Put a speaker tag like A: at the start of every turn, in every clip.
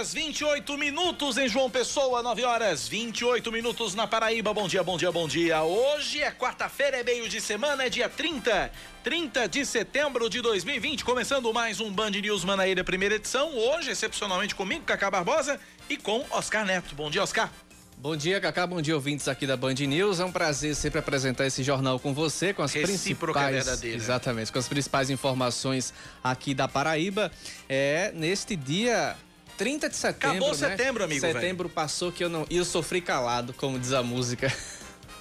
A: Horas 28 minutos em João Pessoa, 9 horas 28 minutos na Paraíba. Bom dia, bom dia, bom dia. Hoje é quarta-feira, é meio de semana, é dia 30, 30 de setembro de 2020. Começando mais um Band News Manaíra, primeira edição. Hoje, excepcionalmente comigo, Cacá Barbosa e com Oscar Neto. Bom dia, Oscar.
B: Bom dia, Cacá. Bom dia, ouvintes aqui da Band News. É um prazer sempre apresentar esse jornal com você, com as
A: Recíproca
B: principais,
A: verdadeira.
B: exatamente, com as principais informações aqui da Paraíba. É neste dia 30 de setembro.
A: Acabou
B: né?
A: setembro, amigo,
B: Setembro passou que eu não, e eu sofri calado, como diz a música.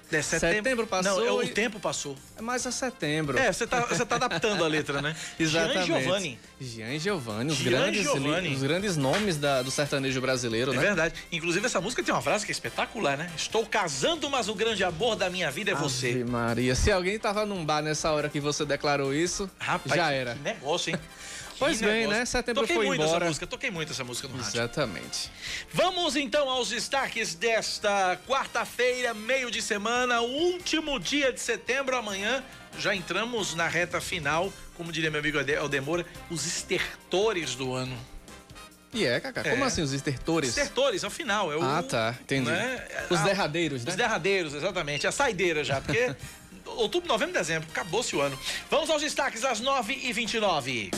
A: É
B: Setembro passou
A: Não, é, o
B: e-
A: tempo passou.
B: É mais a setembro.
A: É, você tá, você tá adaptando a letra, né?
B: Exatamente.
A: Jean Giovanni.
B: Jean e Giovanni, os,
A: Jean
B: grandes,
A: Giovanni.
B: os grandes nomes da- do sertanejo brasileiro,
A: É
B: né?
A: verdade. Inclusive, essa música tem uma frase que é espetacular, né? Estou casando, mas o grande amor da minha vida é você.
B: Ave Maria, se alguém tava num bar nessa hora que você declarou isso,
A: Rapaz,
B: já era.
A: Que negócio, hein?
B: Pois bem,
A: negócio.
B: né? Setembro
A: toquei
B: foi
A: muito
B: embora.
A: essa música, toquei muito essa música no rádio.
B: Exatamente.
A: Vamos então aos destaques desta quarta-feira, meio de semana, último dia de setembro. Amanhã já entramos na reta final, como diria meu amigo Aldemora, os estertores do ano.
B: E é, Cacá, como
A: É.
B: assim os estertores?
A: Estertores, é o final. É o,
B: Ah, tá, entendi.
A: né?
B: Os
A: A-
B: derradeiros, né?
A: Os derradeiros, exatamente. A saideira já, porque outubro, novembro, dezembro, acabou-se o ano. Vamos aos destaques às 9h29.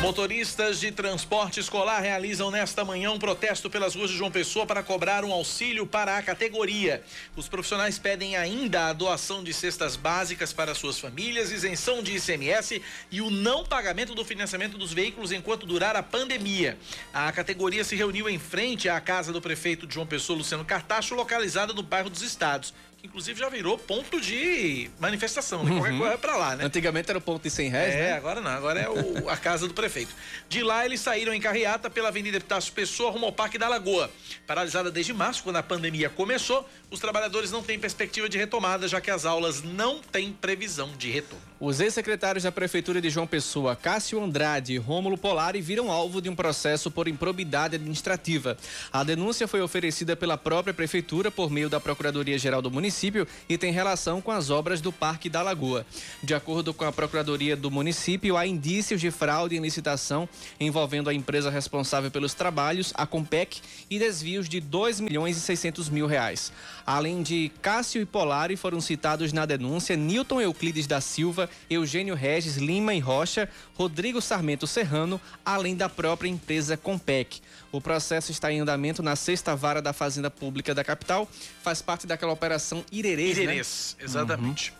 A: Motoristas de transporte escolar realizam nesta manhã um protesto pelas ruas de João Pessoa para cobrar um auxílio para a categoria. Os profissionais pedem ainda a doação de cestas básicas para suas famílias, isenção de ICMS e o não pagamento do financiamento dos veículos enquanto durar a pandemia. A categoria se reuniu em frente à casa do prefeito de João Pessoa, Luciano Cartacho, localizada no bairro dos Estados, inclusive já virou ponto de manifestação, né? Qualquer coisa é pra lá, né?
B: Antigamente era o ponto de 100 reais,
A: É,
B: né?
A: agora não, agora é o- a casa do prefeito. De lá, eles saíram em carreata pela Avenida Epitácio Pessoa rumo ao Parque da Lagoa. Paralisada desde março, quando a pandemia começou, os trabalhadores não têm perspectiva de retomada, já que as aulas não têm previsão de retorno.
B: Os ex-secretários da Prefeitura de João Pessoa, Cássio Andrade e Rômulo Polari, viram alvo de um processo por improbidade administrativa. A denúncia foi oferecida pela própria Prefeitura por meio da Procuradoria-Geral do município e tem relação com as obras do Parque da Lagoa. De acordo com a Procuradoria do município, há indícios de fraude em licitação envolvendo a empresa responsável pelos trabalhos, a Compec, e desvios de 2 milhões e 600 mil reais. Além de Cássio e Polari, foram citados na denúncia Newton Euclides da Silva, Eugênio Regis Lima e Rocha, Rodrigo Sarmento Serrano, além da própria empresa Compec. O processo está em andamento na sexta vara da Fazenda Pública da capital, faz parte daquela operação Irerês, né?
A: Irerês, exatamente.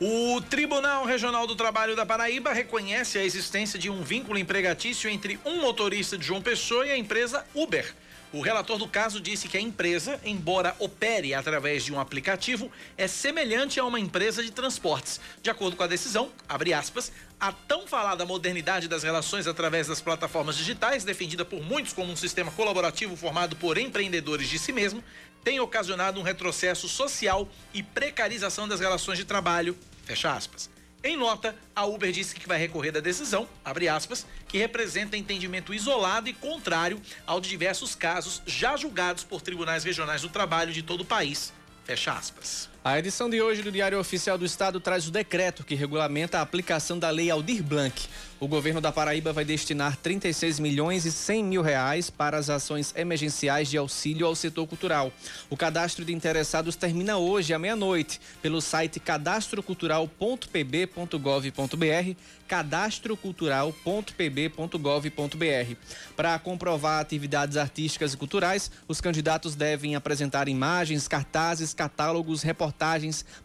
A: O Tribunal Regional do Trabalho da Paraíba reconhece a existência de um vínculo empregatício entre um motorista de João Pessoa e a empresa Uber. O relator do caso disse que a empresa, embora opere através de um aplicativo, é semelhante a uma empresa de transportes. De acordo com a decisão, abre aspas, a tão falada modernidade das relações através das plataformas digitais, defendida por muitos como um sistema colaborativo formado por empreendedores de si mesmo, tem ocasionado um retrocesso social e precarização das relações de trabalho. Fecha aspas. Em nota, a Uber disse que vai recorrer da decisão, aspas, que representa entendimento isolado e contrário ao de diversos casos já julgados por tribunais regionais do trabalho de todo o país. Fecha aspas.
B: A edição de hoje do Diário Oficial do Estado traz o decreto que regulamenta a aplicação da Lei Aldir Blanc. O governo da Paraíba vai destinar 36 milhões e 100 mil reais para as ações emergenciais de auxílio ao setor cultural. O cadastro de interessados termina hoje à meia-noite pelo site cadastrocultural.pb.gov.br cadastrocultural.pb.gov.br. Para comprovar atividades artísticas e culturais, os candidatos devem apresentar imagens, cartazes, catálogos, reportagens,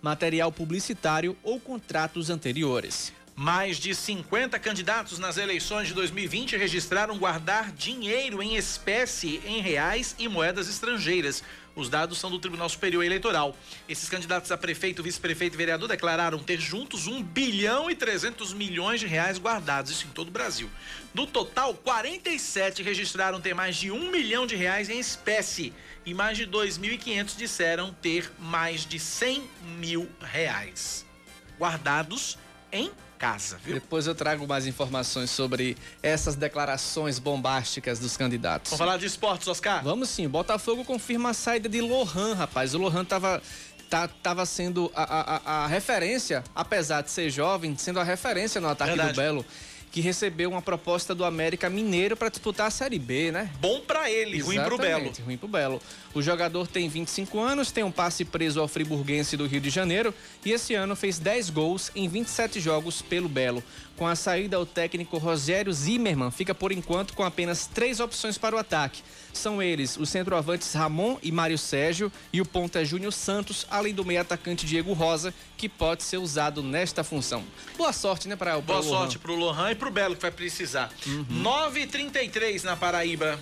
B: material publicitário ou contratos anteriores.
A: Mais de 50 candidatos nas eleições de 2020 registraram guardar dinheiro em espécie em reais e moedas estrangeiras. Os dados são do Tribunal Superior Eleitoral. Esses candidatos a prefeito, vice-prefeito e vereador declararam ter juntos 1 bilhão e 300 milhões de reais guardados, isso em todo o Brasil. No total, 47 registraram ter mais de 1 milhão de reais em espécie e mais de 2.500 disseram ter mais de 100 mil reais guardados em casa, viu?
B: Depois eu trago mais informações sobre essas declarações bombásticas dos candidatos.
A: Vamos falar de esportes, Oscar?
B: Vamos sim. Botafogo confirma a saída de Lohan, rapaz. O Lohan tava tá, tava sendo a, a, a, referência, apesar de ser jovem, sendo a referência no ataque Verdade. do Belo que recebeu uma proposta do América Mineiro para disputar a Série B, né?
A: Bom para ele, Exatamente, ruim pro Belo.
B: Ruim pro Belo. O jogador tem 25 anos, tem um passe preso ao friburguense do Rio de Janeiro e esse ano fez 10 gols em 27 jogos pelo Belo. Com a saída, o técnico Rogério Zimmermann fica por enquanto com apenas três opções para o ataque. São eles os centroavantes Ramon e Mário Sérgio e o ponta Júnior Santos, além do meio atacante Diego Rosa, que pode ser usado nesta função. Boa sorte, né, para o
A: Boa sorte para o Lohan e para o Belo que vai precisar. Uhum. 9:33 na Paraíba.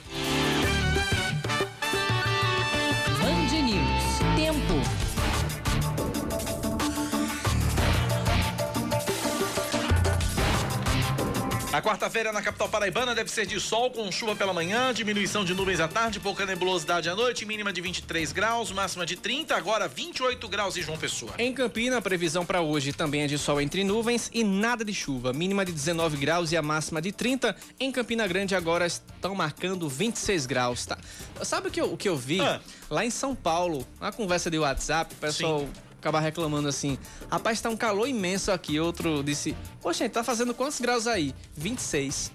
A: A quarta-feira na capital paraibana deve ser de sol com chuva pela manhã, diminuição de nuvens à tarde, pouca nebulosidade à noite, mínima de 23 graus, máxima de 30, agora 28 graus em João Pessoa.
B: Em Campina, a previsão para hoje também é de sol entre nuvens e nada de chuva, mínima de 19 graus e a máxima de 30. Em Campina Grande agora estão marcando 26 graus, tá? Sabe o que eu, o que eu vi? Ah. Lá em São Paulo, na conversa de WhatsApp, o pessoal Sim acabar reclamando assim: rapaz, tá um calor imenso aqui. Outro disse: Poxa, tá fazendo quantos graus aí? 26.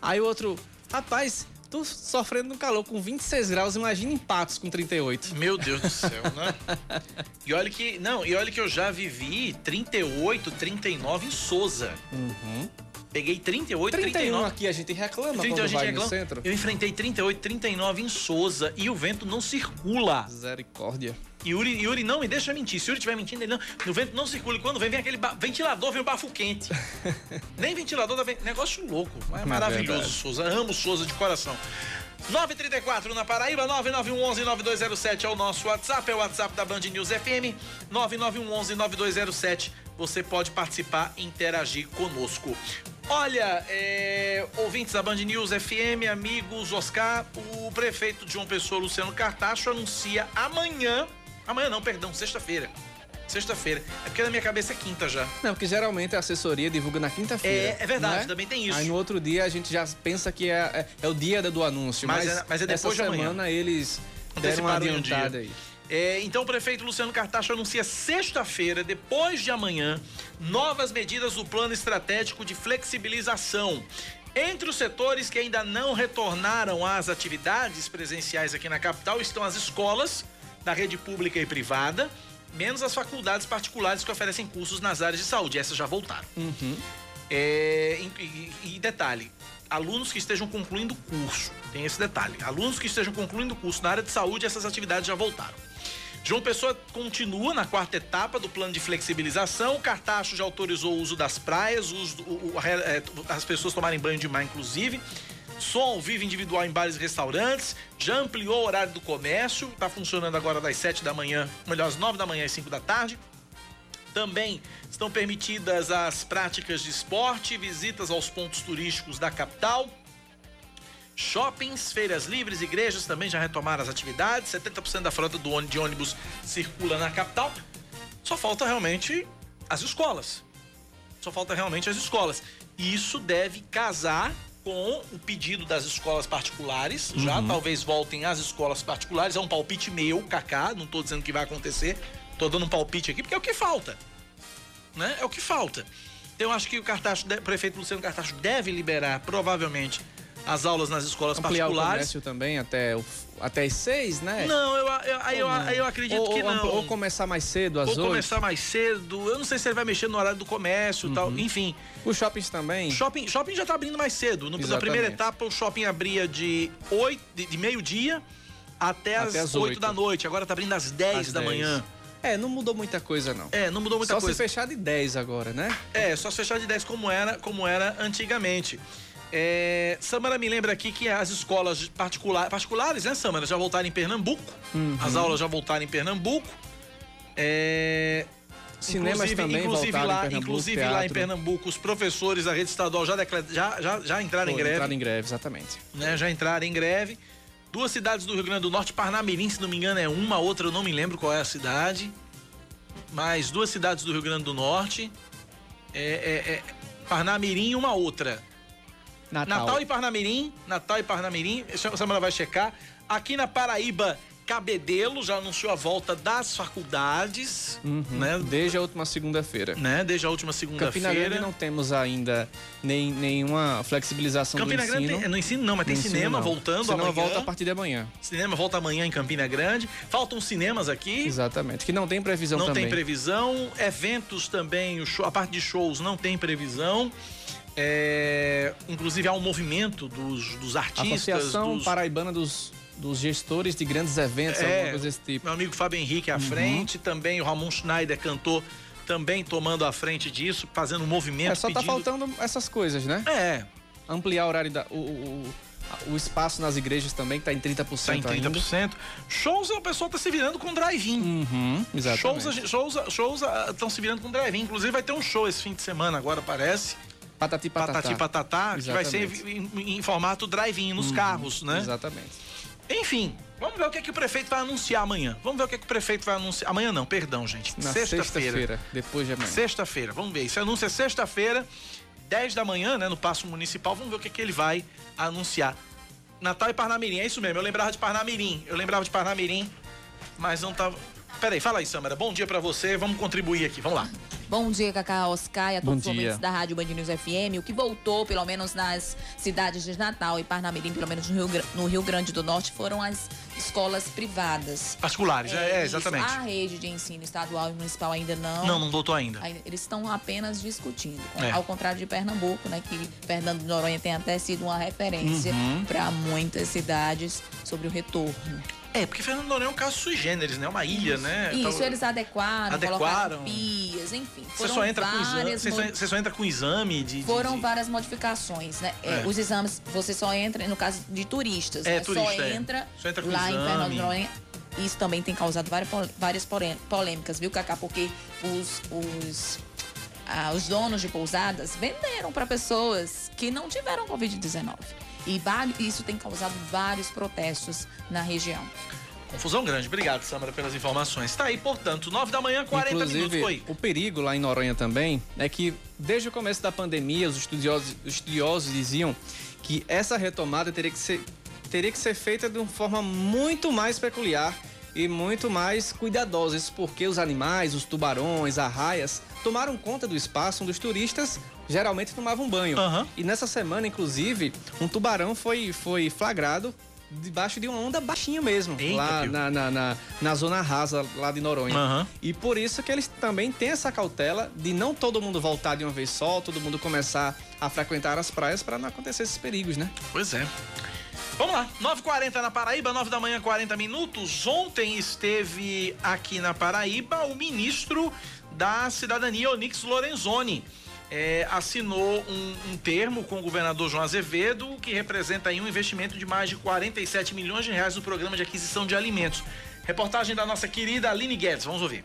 B: Aí o outro: Rapaz, tu sofrendo no calor com 26 graus, imagina em Patos com 38.
A: Meu Deus do céu, né? e olha que, não, e olha que eu já vivi 38, 39 em Souza.
B: Uhum.
A: Peguei 38, 31 39.
B: aqui a gente reclama 30, quando a gente vai reclama. no centro.
A: Eu enfrentei 38, 39 em Souza e o vento não circula.
B: Misericórdia.
A: Yuri, Yuri não me deixa mentir. Se Yuri estiver mentindo, ele não. O vento não circula. E quando vem, vem aquele ventilador, vem o bafo quente. Nem ventilador Negócio louco. É maravilhoso, é Souza. Amo Souza de coração. 934 na Paraíba, 9911-9207 é o nosso WhatsApp, é o WhatsApp da Band News FM, 9911-9207. Você pode participar e interagir conosco. Olha, é, ouvintes da Band News FM, amigos, Oscar, o prefeito de João Pessoa, Luciano Cartacho, anuncia amanhã, amanhã não, perdão, sexta-feira, Sexta-feira. É porque na minha cabeça é quinta já.
B: Não, porque geralmente a assessoria divulga na quinta-feira.
A: É, é verdade, é? também tem isso.
B: Aí no outro dia a gente já pensa que é, é, é o dia do anúncio. Mas, mas, é, mas é depois essa de semana eles deram uma adiantada aí.
A: É, então o prefeito Luciano Cartacho anuncia sexta-feira, depois de amanhã, novas medidas do plano estratégico de flexibilização. Entre os setores que ainda não retornaram às atividades presenciais aqui na capital estão as escolas da rede pública e privada, menos as faculdades particulares que oferecem cursos nas áreas de saúde. Essas já voltaram.
B: Uhum.
A: É, e, e, detalhe, alunos que estejam concluindo o curso, tem esse detalhe. Alunos que estejam concluindo o curso na área de saúde, essas atividades já voltaram. João Pessoa continua na quarta etapa do plano de flexibilização. O Cartacho já autorizou o uso das praias, o o, o, é, as pessoas tomarem banho de mar, inclusive. Som ao vivo individual em bares e restaurantes. Já ampliou o horário do comércio. Está funcionando agora das 7 da manhã, melhor, às 9 da manhã e 5 da tarde. Também estão permitidas as práticas de esporte, visitas aos pontos turísticos da capital. Shoppings, feiras livres, igrejas também já retomaram as atividades. 70% da frota do de ônibus circula na capital. Só falta realmente as escolas. Só falta realmente as escolas. E isso deve casar com o pedido das escolas particulares. Uhum. Já talvez voltem às escolas particulares. É um palpite meu, Kaká. Não estou dizendo que vai acontecer. Estou dando um palpite aqui porque é o que falta. Né? É o que falta. Então, eu acho que o Cartacho, o prefeito Luciano Cartacho deve liberar, provavelmente, as aulas nas escolas
B: Ampliar
A: particulares.
B: o comércio também até, o, até as seis, né?
A: Não, eu, eu, eu, eu, eu acredito
B: ou,
A: que não.
B: Ou começar mais cedo, às
A: Ou começar mais cedo. Eu não sei se ele vai mexer no horário do comércio e uhum. tal. Enfim.
B: Os shoppings também?
A: Shopping, shopping já tá abrindo mais cedo. No, na primeira etapa, o shopping abria de, de, de meio-dia até, até as oito da noite. Agora tá abrindo às dez da manhã.
B: É, não mudou muita coisa, não.
A: É, não mudou muita
B: só
A: coisa.
B: Só se fechar de 10 agora, né?
A: É, só se fechar de 10 como era, como era antigamente. É, Samara me lembra aqui que as escolas particular, particulares, né, Samara, já voltaram em Pernambuco. Uhum. As aulas já voltaram em Pernambuco. É,
B: Cinemas também
A: inclusive lá,
B: em
A: inclusive lá em Pernambuco, os professores da rede estadual já, já, já, já entraram Pô, em greve.
B: Entraram em greve, exatamente.
A: Né, já entraram em greve. Duas cidades do Rio Grande do Norte, Parnamirim, se não me engano, é uma, outra eu não me lembro qual é a cidade. Mas duas cidades do Rio Grande do Norte é, é, é Parnamirim e uma outra. Natal. Natal e Parnamirim, Natal e Parnamirim, a Samara vai checar. Aqui na Paraíba, Cabedelo já anunciou a volta das faculdades,
B: uhum, né? Desde a última segunda-feira.
A: Né? Desde a última segunda-feira.
B: Campina Grande não temos ainda nem, nenhuma flexibilização
A: Campina
B: do ensino.
A: Grande tem, no ensino não, mas tem cinema ensino, voltando
B: cinema
A: amanhã.
B: volta a partir de amanhã.
A: Cinema volta amanhã em Campina Grande. Faltam cinemas aqui.
B: Exatamente, que não tem previsão
A: não
B: também.
A: Não tem previsão. Eventos também, show, a parte de shows não tem previsão. É, inclusive há um movimento dos, dos artistas.
B: Associação
A: dos...
B: Paraibana dos dos gestores de grandes eventos, é, alguma coisa desse tipo.
A: Meu amigo Fábio Henrique à uhum. frente, também o Ramon Schneider, cantor, também tomando a frente disso, fazendo um movimento. É,
B: só tá pedindo... tá faltando essas coisas, né?
A: É.
B: Ampliar o horário da. O, o, o espaço nas igrejas também, que tá em 30%. Tá em 30%.
A: Ainda. Shows, o pessoal tá se virando com drive-in.
B: Uhum, exatamente.
A: Shows estão shows, shows, se virando com drive-in. Inclusive vai ter um show esse fim de semana agora, parece.
B: Patati Patatá.
A: Patati Patatá, que vai ser em, em formato drive-in nos uhum, carros, né?
B: Exatamente.
A: Enfim, vamos ver o que, é que o prefeito vai anunciar amanhã. Vamos ver o que, é que o prefeito vai anunciar. Amanhã não, perdão, gente. Sexta-feira. Sexta
B: depois de amanhã.
A: Sexta-feira, vamos ver. Esse anúncio é sexta-feira, 10 da manhã, né, no Paço Municipal. Vamos ver o que, é que ele vai anunciar. Natal e Parnamirim, é isso mesmo. Eu lembrava de Parnamirim. Eu lembrava de Parnamirim, mas não tava. Peraí, fala aí, Samara. Bom dia para você. Vamos contribuir aqui. Vamos lá.
C: Bom dia, Cacá Oscar e a todos os ouvintes da Rádio Band News FM. O que voltou, pelo menos nas cidades de Natal e Parnamirim, pelo menos no Rio, no Rio Grande do Norte, foram as escolas privadas.
A: Particulares, é, é exatamente.
C: A rede de ensino estadual e municipal ainda não.
A: Não, não voltou ainda.
C: Eles estão apenas discutindo. É. Ao contrário de Pernambuco, né, que Fernando de Noronha tem até sido uma referência uhum. para muitas cidades sobre o retorno.
A: É, porque Fernando Noronha é um caso sui generis, né? É uma ilha,
C: Isso.
A: né?
C: Isso, então, eles adequaram, adequaram. pias, enfim.
A: Você só, entra com exame, você, só, você só entra com exame de...
C: Foram
A: de...
C: várias modificações, né? É. É, os exames, você só entra, no caso de turistas,
A: é,
C: né?
A: turista,
C: só,
A: é.
C: entra
A: só entra
C: lá
A: exame.
C: em Fernando Noronha. Isso também tem causado várias, várias polêmicas, viu, Cacá? Porque os, os, ah, os donos de pousadas venderam para pessoas que não tiveram Covid-19. E isso tem causado vários protestos na região.
A: Confusão grande. Obrigado, Samara, pelas informações. Está aí, portanto, 9 da manhã, 40
B: Inclusive,
A: minutos. Foi.
B: O perigo lá em Noronha também é que, desde o começo da pandemia, os estudiosos, os estudiosos diziam que essa retomada teria que, ser, teria que ser feita de uma forma muito mais peculiar e muito mais cuidadosa. Isso porque os animais, os tubarões, arraias, tomaram conta do espaço onde os turistas geralmente tomavam banho.
A: Uhum.
B: E nessa semana, inclusive, um tubarão foi, foi flagrado debaixo de uma onda baixinha mesmo, Eita, lá na, na, na, na, zona rasa lá de Noronha.
A: Uhum.
B: E por isso que eles também têm essa cautela de não todo mundo voltar de uma vez só, todo mundo começar a frequentar as praias para não acontecer esses perigos, né?
A: Pois é. Vamos lá, 9h40 na Paraíba, 9 da manhã, 40 minutos. Ontem esteve aqui na Paraíba o ministro da Cidadania, Onix Lorenzoni é, assinou um, um, termo com o governador João Azevedo, que representa aí um investimento de mais de 47 milhões de reais no programa de aquisição de alimentos. Reportagem da nossa querida Aline Guedes, vamos ouvir.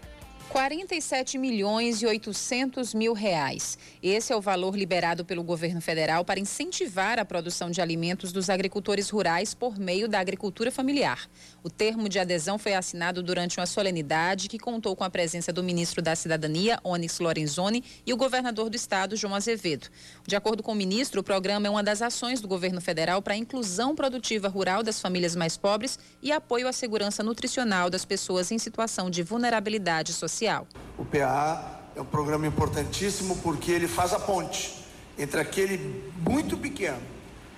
C: 47 milhões e 800 mil reais. Esse é o valor liberado pelo governo federal para incentivar a produção de alimentos dos agricultores rurais por meio da agricultura familiar. O termo de adesão foi assinado durante uma solenidade que contou com a presença do ministro da Cidadania, Onyx Lorenzoni, e o governador do estado, João Azevedo. De acordo com o ministro, o programa é uma das ações do governo federal para a inclusão produtiva rural das famílias mais pobres e apoio à segurança nutricional das pessoas em situação de vulnerabilidade social social.
D: O PA é um programa importantíssimo porque ele faz a ponte entre aquele muito pequeno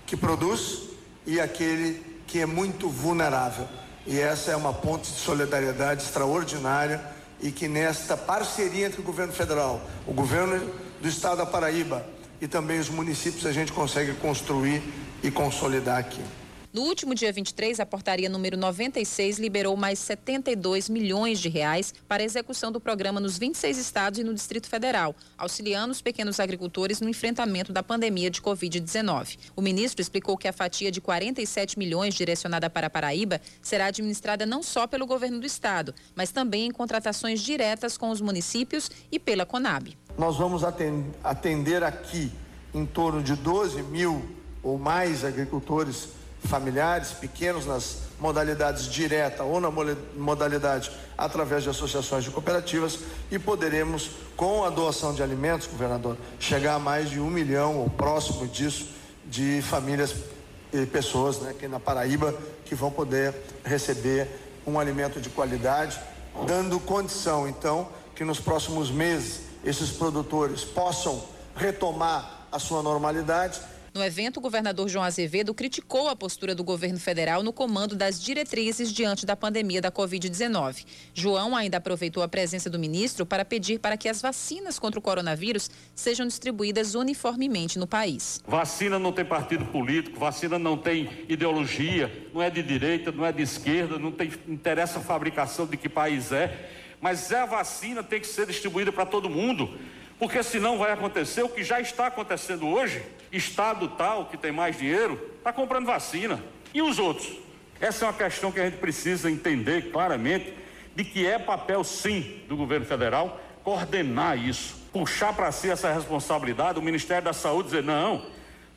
D: que produz e aquele que é muito vulnerável. E essa é uma ponte de solidariedade extraordinária e que nesta parceria entre o governo federal, o governo do estado da Paraíba e também os municípios a gente consegue construir e consolidar aqui.
C: No último dia 23, a portaria número 96 liberou mais 72 milhões de reais para a execução do programa nos 26 estados e no Distrito Federal, auxiliando os pequenos agricultores no enfrentamento da pandemia de Covid-19. O ministro explicou que a fatia de 47 milhões direcionada para a Paraíba será administrada não só pelo governo do estado, mas também em contratações diretas com os municípios e pela Conab.
D: Nós vamos atender aqui em torno de 12 mil ou mais agricultores familiares, pequenos nas modalidades direta ou na modalidade através de associações de cooperativas e poderemos, com a doação de alimentos, governador, chegar a mais de um milhão ou próximo disso de famílias e pessoas né, aqui na Paraíba que vão poder receber um alimento de qualidade, dando condição então que nos próximos meses esses produtores possam retomar a sua normalidade
C: no evento, o governador João Azevedo criticou a postura do governo federal no comando das diretrizes diante da pandemia da Covid-19. João ainda aproveitou a presença do ministro para pedir para que as vacinas contra o coronavírus sejam distribuídas uniformemente no país.
E: Vacina não tem partido político, vacina não tem ideologia, não é de direita, não é de esquerda, não tem interessa a fabricação de que país é, mas a vacina tem que ser distribuída para todo mundo. Porque senão vai acontecer o que já está acontecendo hoje. Estado tal que tem mais dinheiro está comprando vacina. E os outros? Essa é uma questão que a gente precisa entender claramente de que é papel sim do governo federal coordenar isso, puxar para si essa responsabilidade, o Ministério da Saúde dizer, não,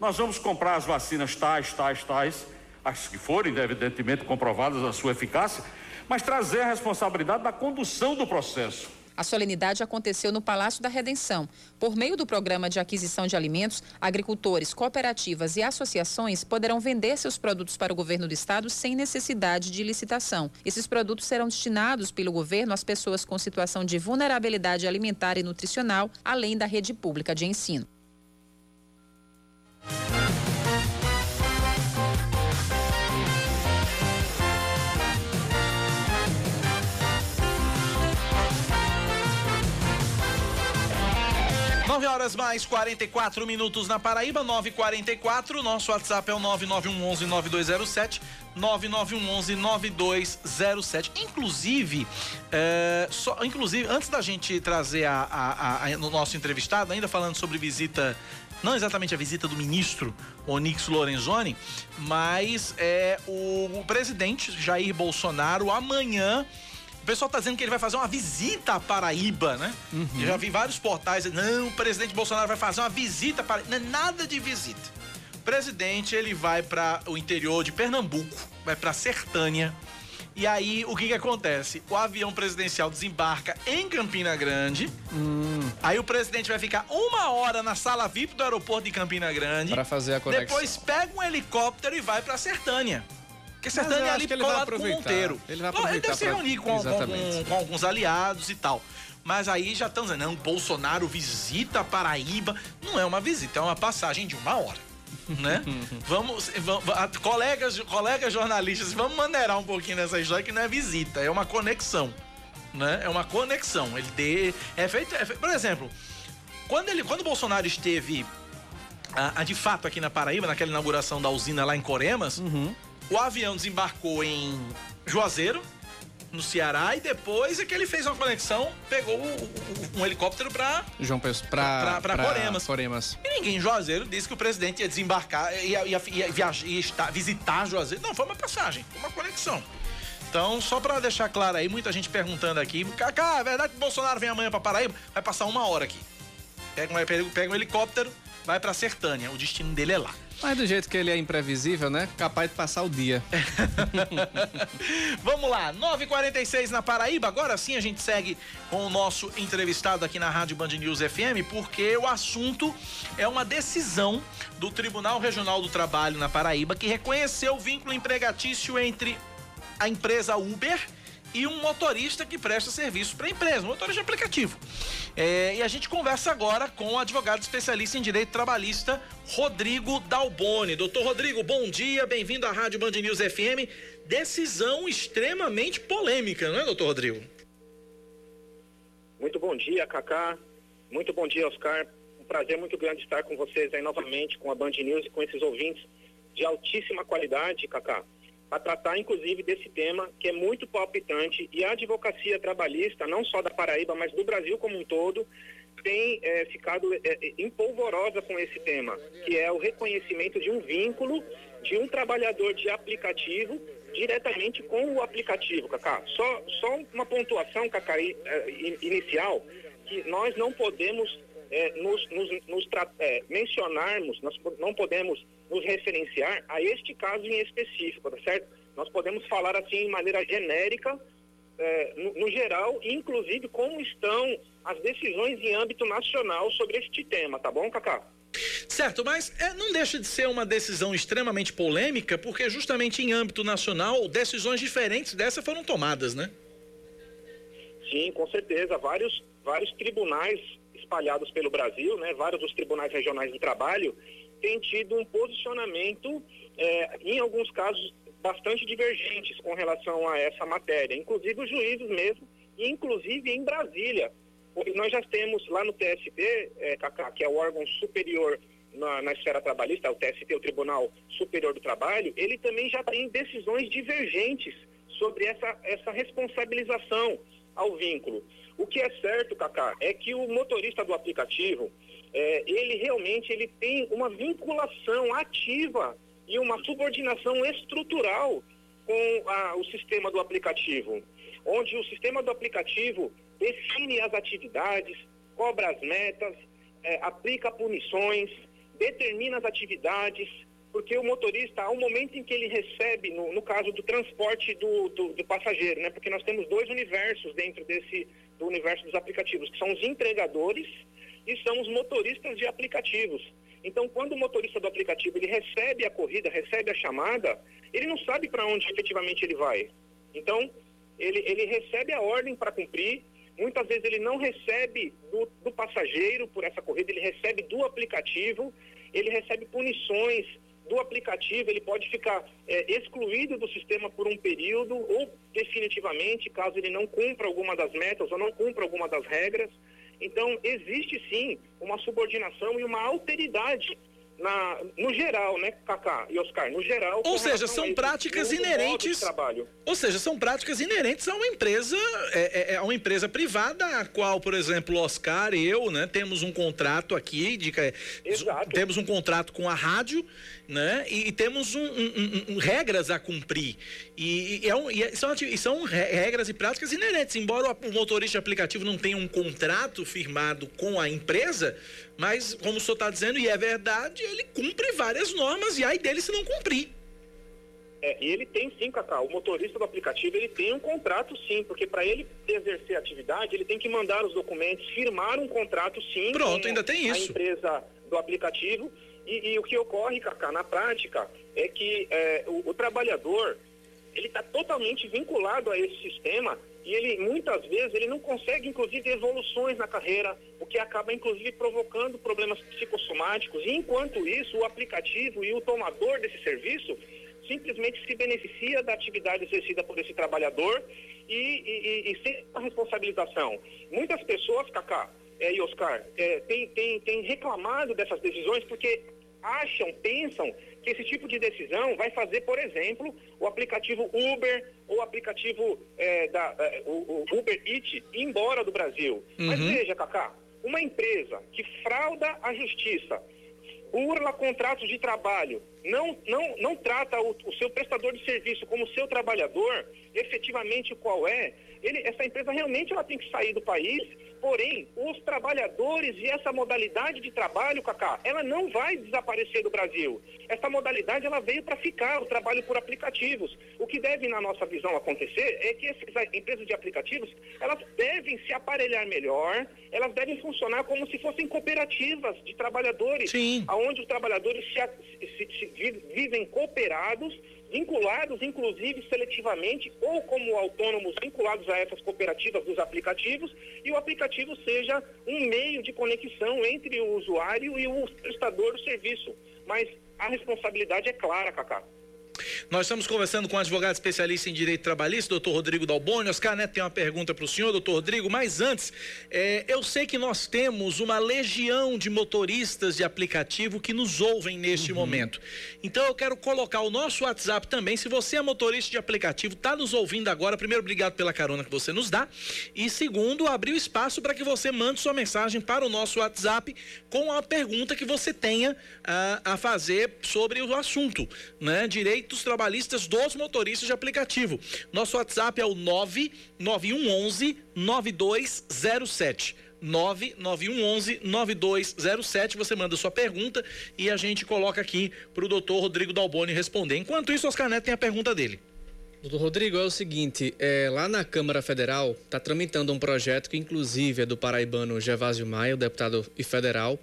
E: nós vamos comprar as vacinas tais, tais, tais, as que forem, evidentemente, comprovadas a sua eficácia, mas trazer a responsabilidade da condução do processo.
C: A solenidade aconteceu no Palácio da Redenção. Por meio do programa de aquisição de alimentos, agricultores, cooperativas e associações poderão vender seus produtos para o governo do estado sem necessidade de licitação. Esses produtos serão destinados pelo governo às pessoas com situação de vulnerabilidade alimentar e nutricional, além da rede pública de ensino.
A: 9 horas mais 44 minutos na Paraíba, 944. Nosso WhatsApp é o 9911 9207. 9911 9207. Inclusive, é, só, inclusive, antes da gente trazer a, a, a, no nosso entrevistado, ainda falando sobre visita não exatamente a visita do ministro Onyx Lorenzoni, mas é o, o presidente Jair Bolsonaro amanhã pessoal está dizendo que ele vai fazer uma visita à Paraíba, né? Uhum. Eu já vi vários portais não, o presidente Bolsonaro vai fazer uma visita para não é nada de visita. O presidente, ele vai para o interior de Pernambuco, vai para Sertânia. E aí, o que que acontece? O avião presidencial desembarca em Campina Grande. Hum. Aí o presidente vai ficar uma hora na sala VIP do aeroporto de Campina Grande.
B: Para fazer a conexão.
A: Depois pega um helicóptero e vai para Sertânia. Porque Sertânia é ali ele colado com Monteiro. Ele vai aproveitar. Ele deve se reunir com, com, com, alguns aliados e tal. Mas aí já estão dizendo, não, Bolsonaro visita a Paraíba. Não é uma visita, é uma passagem de uma hora. né? vamos, vamos colegas, colegas jornalistas, vamos maneirar um pouquinho nessa história que não é visita, é uma conexão, né? É uma conexão. Ele de, é feito, é feito, por exemplo, quando ele, quando o Bolsonaro esteve a, a, de fato aqui na Paraíba, naquela inauguração da usina lá em Coremas, uhum. O avião desembarcou em Juazeiro, no Ceará, e depois é que ele fez uma conexão, pegou um helicóptero para
B: João Pessoa, pra, pra, pra, Coremas. Coremas.
A: E ninguém em Juazeiro disse que o presidente ia desembarcar, ia, ia, ia, viajar, ia estar, visitar Juazeiro. Não, foi uma passagem, foi uma conexão. Então, só para deixar claro aí, muita gente perguntando aqui, Cacá, é verdade que o Bolsonaro vem amanhã para Paraíba? Vai passar uma hora aqui. Pega um, pega um helicóptero, vai para Sertânia. O destino dele é lá.
B: Mas do jeito que ele é imprevisível, né? Capaz de passar o dia.
A: Vamos lá, 9h46 na Paraíba. Agora sim a gente segue com o nosso entrevistado aqui na Rádio Band News FM, porque o assunto é uma decisão do Tribunal Regional do Trabalho na Paraíba que reconheceu o vínculo empregatício entre a empresa Uber e um motorista que presta serviço para a empresa, um motorista de aplicativo. É, e a gente conversa agora com o advogado especialista em direito trabalhista, Rodrigo Dalboni. Doutor Rodrigo, bom dia, bem-vindo à Rádio Band News FM. Decisão extremamente polêmica, não é, doutor Rodrigo?
F: Muito bom dia, Cacá. Muito bom dia, Oscar. Um prazer muito grande estar com vocês aí novamente, com a Band News e com esses ouvintes de altíssima qualidade, Cacá para tratar, inclusive, desse tema que é muito palpitante e a advocacia trabalhista, não só da Paraíba, mas do Brasil como um todo, tem é, ficado é, é, empolvorosa com esse tema, que é o reconhecimento de um vínculo de um trabalhador de aplicativo diretamente com o aplicativo, Cacá. Só, só uma pontuação, Cacá, inicial, que nós não podemos é, nos, nos, nos é, mencionarmos, nós não podemos nos referenciar a este caso em específico, tá certo? Nós podemos falar assim de maneira genérica, é, no, no, geral, inclusive como estão as decisões em âmbito nacional sobre este tema, tá bom, Cacá?
A: Certo, mas é, não deixa de ser uma decisão extremamente polêmica, porque justamente em âmbito nacional, decisões diferentes dessa foram tomadas, né?
F: Sim, com certeza. Vários, vários tribunais espalhados pelo Brasil, né, vários dos tribunais regionais de trabalho, têm tido um posicionamento, é, em alguns casos, bastante divergentes com relação a essa matéria, inclusive os juízes mesmo, e inclusive em Brasília. Porque nós já temos lá no TST, Cacá, que é o órgão superior na, na, esfera trabalhista, o TST, o Tribunal Superior do Trabalho, ele também já tem decisões divergentes sobre essa, essa responsabilização ao vínculo. O que é certo, Cacá, é que o motorista do aplicativo, é, ele realmente ele tem uma vinculação ativa e uma subordinação estrutural com a, o sistema do aplicativo, onde o sistema do aplicativo define as atividades, cobra as metas, é, aplica punições, determina as atividades, porque o motorista, ao momento em que ele recebe, no, no caso do transporte do, do, do, passageiro, né? Porque nós temos dois universos dentro desse do universo dos aplicativos, que são os entregadores e são os motoristas de aplicativos. Então, quando o motorista do aplicativo ele recebe a corrida, recebe a chamada, ele não sabe para onde efetivamente ele vai. Então, ele, ele recebe a ordem para cumprir. Muitas vezes ele não recebe do, do passageiro por essa corrida, ele recebe do aplicativo, ele recebe punições do aplicativo, ele pode ficar é, excluído do sistema por um período ou definitivamente, caso ele não cumpra alguma das metas ou não cumpra alguma das regras. Então, existe sim uma subordinação e uma alteridade na, no geral, né, Cacá e Oscar, no geral.
A: Ou seja, são práticas inerentes. Ou seja, são práticas inerentes a uma empresa, é, é, é uma empresa privada, a qual, por exemplo, o Oscar e eu, né, temos um contrato aqui de Exato. temos um contrato com a rádio, né, e, e temos um, um, um, regras a cumprir. E, e, é um, e é, são, são regras e práticas inerentes. Embora o motorista aplicativo não tenha um contrato firmado com a empresa, mas, como o senhor está dizendo, e é verdade, ele cumpre várias normas e aí dele se não cumprir.
F: É, e ele tem sim, Cacá, o motorista do aplicativo, ele tem um contrato sim, porque para ele exercer a atividade, ele tem que mandar os documentos, firmar um contrato sim.
A: Pronto, ainda tem isso.
F: A empresa do aplicativo. E, e o que ocorre, Cacá, na prática, é que é, o, o trabalhador, ele está totalmente vinculado a esse sistema e ele muitas vezes ele não consegue inclusive evoluções na carreira, o que acaba inclusive provocando problemas psicossomáticos. E enquanto isso, o aplicativo e o tomador desse serviço simplesmente se beneficia da atividade exercida por esse trabalhador e, e, e sem a responsabilização. Muitas pessoas, Cacá é, e Oscar, é, têm tem, tem reclamado dessas decisões porque acham, pensam que esse tipo de decisão vai fazer, por exemplo, o aplicativo Uber ou o aplicativo é, da, é, o, o Uber Eats ir embora do Brasil. Uhum. Mas veja, Cacá, uma empresa que frauda a justiça, burla contratos de trabalho, não, não, não trata o, o, seu prestador de serviço como seu trabalhador, efetivamente qual é, ele, essa empresa realmente ela tem que sair do país Porém, os trabalhadores e essa modalidade de trabalho, Cacá, ela não vai desaparecer do Brasil. Essa modalidade ela veio para ficar, o trabalho por aplicativos. O que deve, na nossa visão, acontecer é que essas empresas de aplicativos, elas devem se aparelhar melhor, elas devem funcionar como se fossem cooperativas de trabalhadores,
A: Sim.
F: onde os trabalhadores se, se, se vivem cooperados vinculados, inclusive seletivamente, ou como autônomos vinculados a essas cooperativas dos aplicativos, e o aplicativo seja um meio de conexão entre o usuário e o prestador do serviço. Mas a responsabilidade é clara, Cacá.
A: Nós estamos conversando com um advogado especialista em direito trabalhista, doutor Rodrigo Dalboni. Oscar Neto tem uma pergunta para o senhor, doutor Rodrigo, mas antes, é, eu sei que nós temos uma legião de motoristas de aplicativo que nos ouvem neste uhum. momento. Então eu quero colocar o nosso WhatsApp também. Se você é motorista de aplicativo, está nos ouvindo agora, primeiro, obrigado pela carona que você nos dá. E segundo, abrir o espaço para que você mande sua mensagem para o nosso WhatsApp com a pergunta que você tenha uh, a fazer sobre o assunto, né? Direito direitos trabalhistas dos motoristas de aplicativo. Nosso WhatsApp é o 99111 9207. 99111 9207. Você manda sua pergunta e a gente coloca aqui para o doutor Rodrigo Dalboni responder. Enquanto isso, Oscar Neto tem a pergunta dele.
B: Doutor Rodrigo, é o seguinte, é, lá na Câmara Federal está tramitando um projeto que inclusive é do paraibano Gervásio Maia, o deputado federal,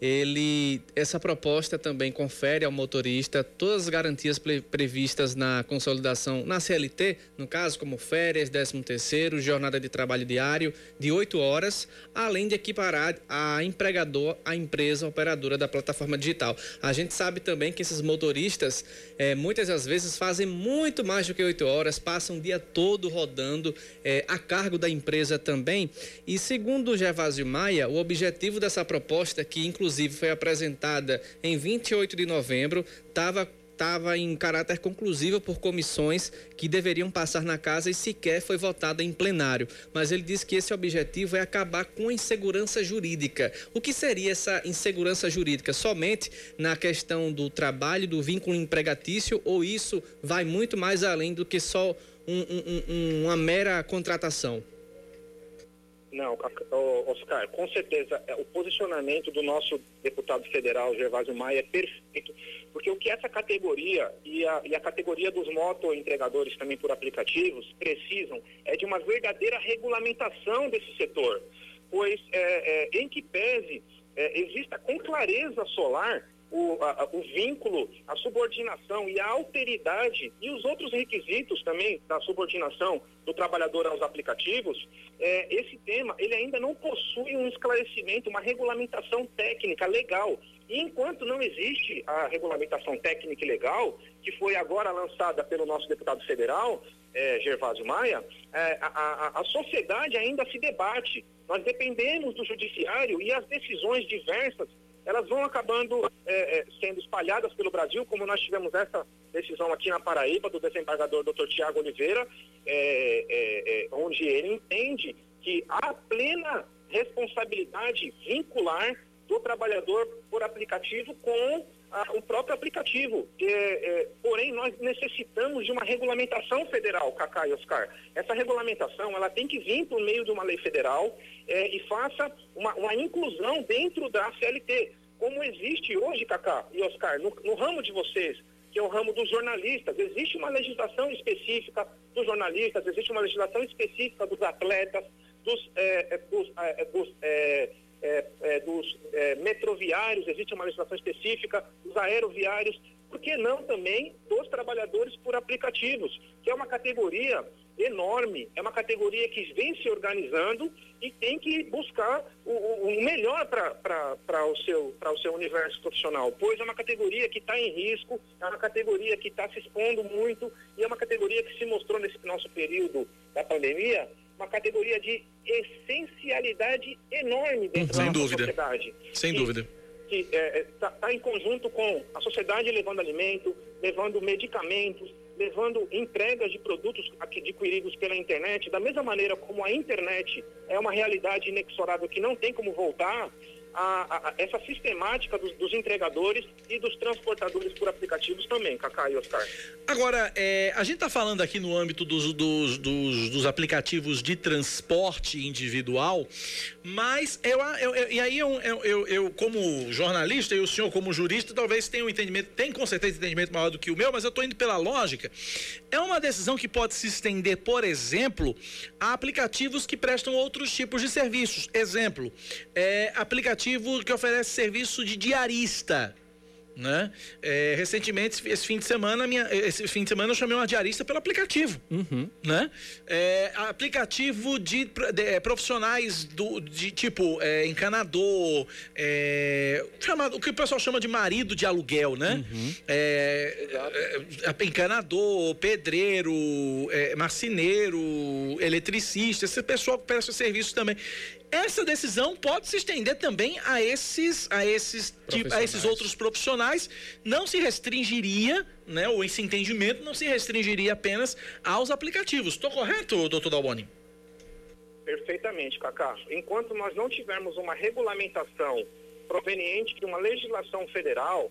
B: ele essa proposta também confere ao motorista todas as garantias previstas na consolidação na CLT, no caso como férias, 13 terceiro, jornada de trabalho diário de 8 horas, além de equiparar a empregador à empresa operadora da plataforma digital. A gente sabe também que esses motoristas é, muitas das vezes fazem muito mais do que 8 horas, passam o dia todo rodando é, a cargo da empresa também. E segundo Gervásio Maia, o objetivo dessa proposta que inclusive inclusive foi apresentada em 28 de novembro, estava em caráter conclusivo por comissões que deveriam passar na casa e sequer foi votada em plenário. Mas ele disse que esse objetivo é acabar com a insegurança jurídica. O que seria essa insegurança jurídica? Somente na questão do trabalho, do vínculo empregatício, ou isso vai muito mais além do que só um, um, um, uma mera contratação?
F: Não, Oscar, com certeza é, o posicionamento do nosso deputado federal, Gervásio Maia, é perfeito, porque o que essa categoria e a, e a categoria dos moto entregadores também por aplicativos precisam é de uma verdadeira regulamentação desse setor, pois é, é, em que pese é, exista com clareza solar o, a, o vínculo, a subordinação e a alteridade e os outros requisitos também da subordinação do trabalhador aos aplicativos, é, esse tema ele ainda não possui um esclarecimento, uma regulamentação técnica legal. E enquanto não existe a regulamentação técnica e legal, que foi agora lançada pelo nosso deputado federal, é, Gervásio Maia, é, a, a, a sociedade ainda se debate. Nós dependemos do judiciário e as decisões diversas elas vão acabando é, é, sendo espalhadas pelo Brasil, como nós tivemos essa decisão aqui na Paraíba do desembargador Dr. Tiago Oliveira, é, é, é, onde ele entende que há plena responsabilidade vincular do trabalhador por aplicativo com a, o próprio aplicativo. É, porém, nós necessitamos de uma regulamentação federal, Cacá e Oscar. Essa regulamentação ela tem que vir por meio de uma lei federal e faça uma, uma inclusão dentro da CLT como existe hoje, Cacá e Oscar, no, no ramo de vocês, que é o ramo dos jornalistas. Existe uma legislação específica dos jornalistas, existe uma legislação específica dos atletas, dos, é, é dos, é, é, dos, é, é, dos metroviários, existe uma legislação específica dos aeroviários, por que não também dos trabalhadores por aplicativos, que é uma categoria enorme, é uma categoria que vem se organizando e tem que buscar o, o melhor para o, seu, o seu universo profissional, pois é uma categoria que está em risco, é uma categoria que está se expondo muito e é uma categoria que se mostrou nesse nosso período da pandemia uma categoria de essencialidade enorme dentro
A: Sem
F: da
A: dúvida.
F: sociedade.
A: Sem
F: e,
A: dúvida.
F: Está é, tá, tá em conjunto com a sociedade levando alimento, levando medicamentos, levando entregas de produtos adquiridos pela internet, da mesma maneira como a internet é uma realidade inexorável que não tem como voltar, a, a, essa sistemática dos, dos, entregadores e dos transportadores por aplicativos também, Cacá e Oscar.
A: Agora, é, a gente está falando aqui no âmbito dos, dos, dos, dos, aplicativos de transporte individual, mas eu, eu, eu e aí eu, eu, eu, como jornalista e o senhor como jurista, talvez tenha um entendimento, tem com certeza entendimento maior do que o meu, mas eu estou indo pela lógica. É uma decisão que pode se estender, por exemplo, a aplicativos que prestam outros tipos de serviços. Exemplo, é, aplicativo aplicativo que oferece serviço de diarista. Né? É, recentemente, esse fim de semana, minha, esse fim de semana eu chamei uma diarista pelo aplicativo, uhum. né? É, aplicativo de, de é, profissionais do, de tipo é, encanador, é, chamado, o que o pessoal chama de marido de aluguel, né? Uhum. É, encanador, pedreiro, marceneiro, eletricista, esse pessoal que presta serviço também. Essa decisão pode se estender também a esses, a esses, tipo, a esses outros profissionais. Não se restringiria, né? Ou esse entendimento não se restringiria apenas aos aplicativos. Estou correto, doutor Dalboni?
F: Perfeitamente, Cacá. Enquanto nós não tivermos uma regulamentação proveniente de uma legislação federal,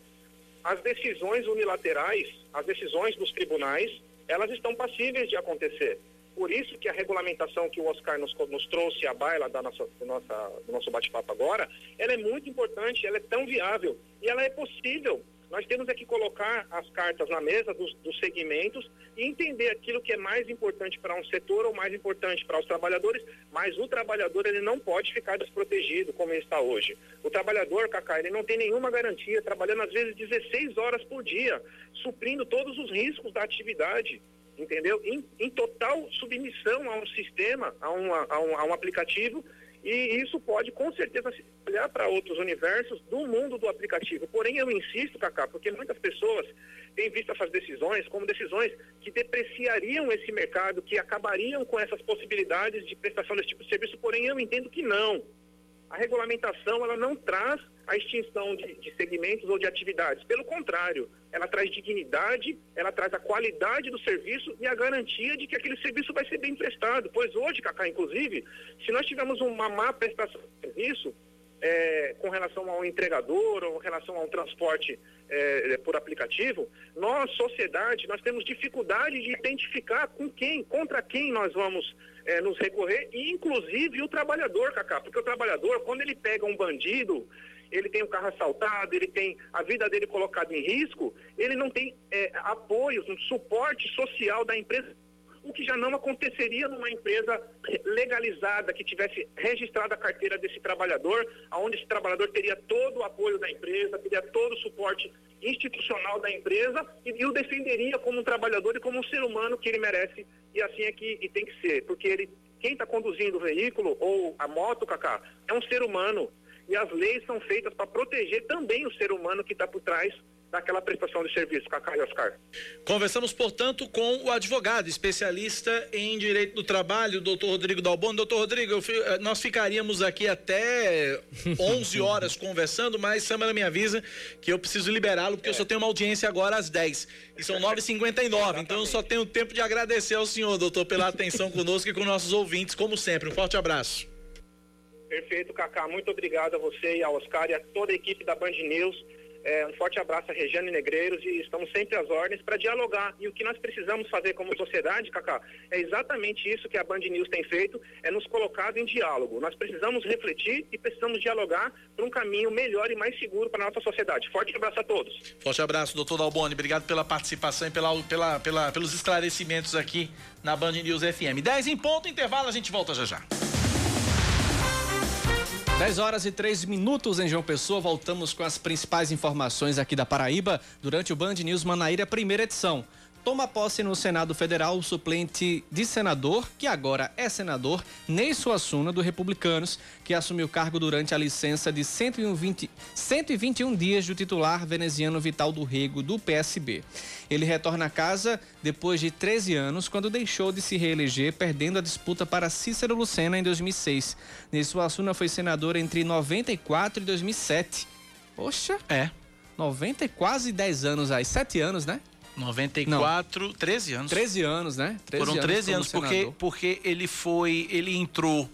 F: as decisões unilaterais, as decisões dos tribunais, elas estão passíveis de acontecer. Por isso que a regulamentação que o Oscar nos, nos trouxe à baila da nossa, do, nossa, do nosso bate-papo agora, ela é muito importante, ela é tão viável e ela é possível. Nós temos é que colocar as cartas na mesa dos, dos segmentos e entender aquilo que é mais importante para um setor ou mais importante para os trabalhadores, mas o trabalhador ele não pode ficar desprotegido como ele está hoje. O trabalhador, Cacá, ele não tem nenhuma garantia, trabalhando às vezes 16 horas por dia, suprindo todos os riscos da atividade entendeu? Em, em, total submissão a um sistema, a, uma, a, um, a um aplicativo e isso pode com certeza se olhar para outros universos do mundo do aplicativo. Porém, eu insisto, Cacá, porque muitas pessoas têm visto essas decisões como decisões que depreciariam esse mercado, que acabariam com essas possibilidades de prestação desse tipo de serviço, porém eu entendo que não a regulamentação ela não traz a extinção de, de, segmentos ou de atividades. Pelo contrário, ela traz dignidade, ela traz a qualidade do serviço e a garantia de que aquele serviço vai ser bem prestado. Pois hoje, Cacá, inclusive, se nós tivermos uma má prestação de serviço, é, com relação ao entregador ou com relação ao transporte é, por aplicativo, nós, sociedade, nós temos dificuldade de identificar com quem, contra quem nós vamos é, nos recorrer, e inclusive o trabalhador, Cacá, porque o trabalhador, quando ele pega um bandido, ele tem o carro assaltado, ele tem a vida dele colocada em risco, ele não tem é, apoio, um suporte social da empresa o que já não aconteceria numa empresa legalizada, que tivesse registrada a carteira desse trabalhador, aonde esse trabalhador teria todo o apoio da empresa, teria todo o suporte institucional da empresa e, e o defenderia como um trabalhador e como um ser humano que ele merece e assim é que e tem que ser, porque ele, quem está conduzindo o veículo ou a moto, Cacá, é um ser humano e as leis são feitas para proteger também o ser humano que está por trás daquela prestação de serviço, Cacá e Oscar.
A: Conversamos, portanto, com o advogado, especialista em direito do trabalho, doutor Rodrigo Dalbon. Doutor Rodrigo, eu, eh, nós ficaríamos aqui até 11 horas conversando, mas Samara me avisa que eu preciso liberá-lo, porque é. eu só tenho uma audiência agora às 10. E são 9h59, então eu só tenho tempo de agradecer ao senhor, doutor, pela atenção conosco e com nossos ouvintes, como sempre. Um forte abraço.
F: Perfeito, Cacá. Muito obrigado a você e ao Oscar e a toda a equipe da Band News é, um forte abraço a Regiane Negreiros e estamos sempre às ordens para dialogar. E o que nós precisamos fazer como sociedade, Cacá, é exatamente isso que a Band News tem feito, é nos colocado em diálogo. Nós precisamos refletir e precisamos dialogar para um caminho melhor e mais seguro para a nossa sociedade. Forte abraço a todos.
A: Forte abraço, doutor Dalboni. Obrigado pela participação e pela, pela, pela, pelos esclarecimentos aqui na Band News FM. 10 em ponto, intervalo, a gente volta já já.
B: 10 horas e 3 minutos em João Pessoa. Voltamos com as principais informações aqui da Paraíba durante o Band News Manaíra, primeira edição toma posse no Senado Federal o suplente de senador, que agora é senador, Ney Suassuna, do Republicanos, que assumiu o cargo durante a licença de 120, 121 dias do titular veneziano Vital do Rego, do PSB. Ele retorna à casa depois de 13 anos, quando deixou de se reeleger, perdendo a disputa para Cícero Lucena em 2006. Ney Suassuna foi senador entre 94 e 2007. Poxa!
A: É.
B: 90 e quase 10 anos aí, 7 anos, né?
A: 94, Não. 13 anos.
B: 13 anos, né?
A: 13 Foram 13 anos, anos porque, porque ele foi, ele entrou.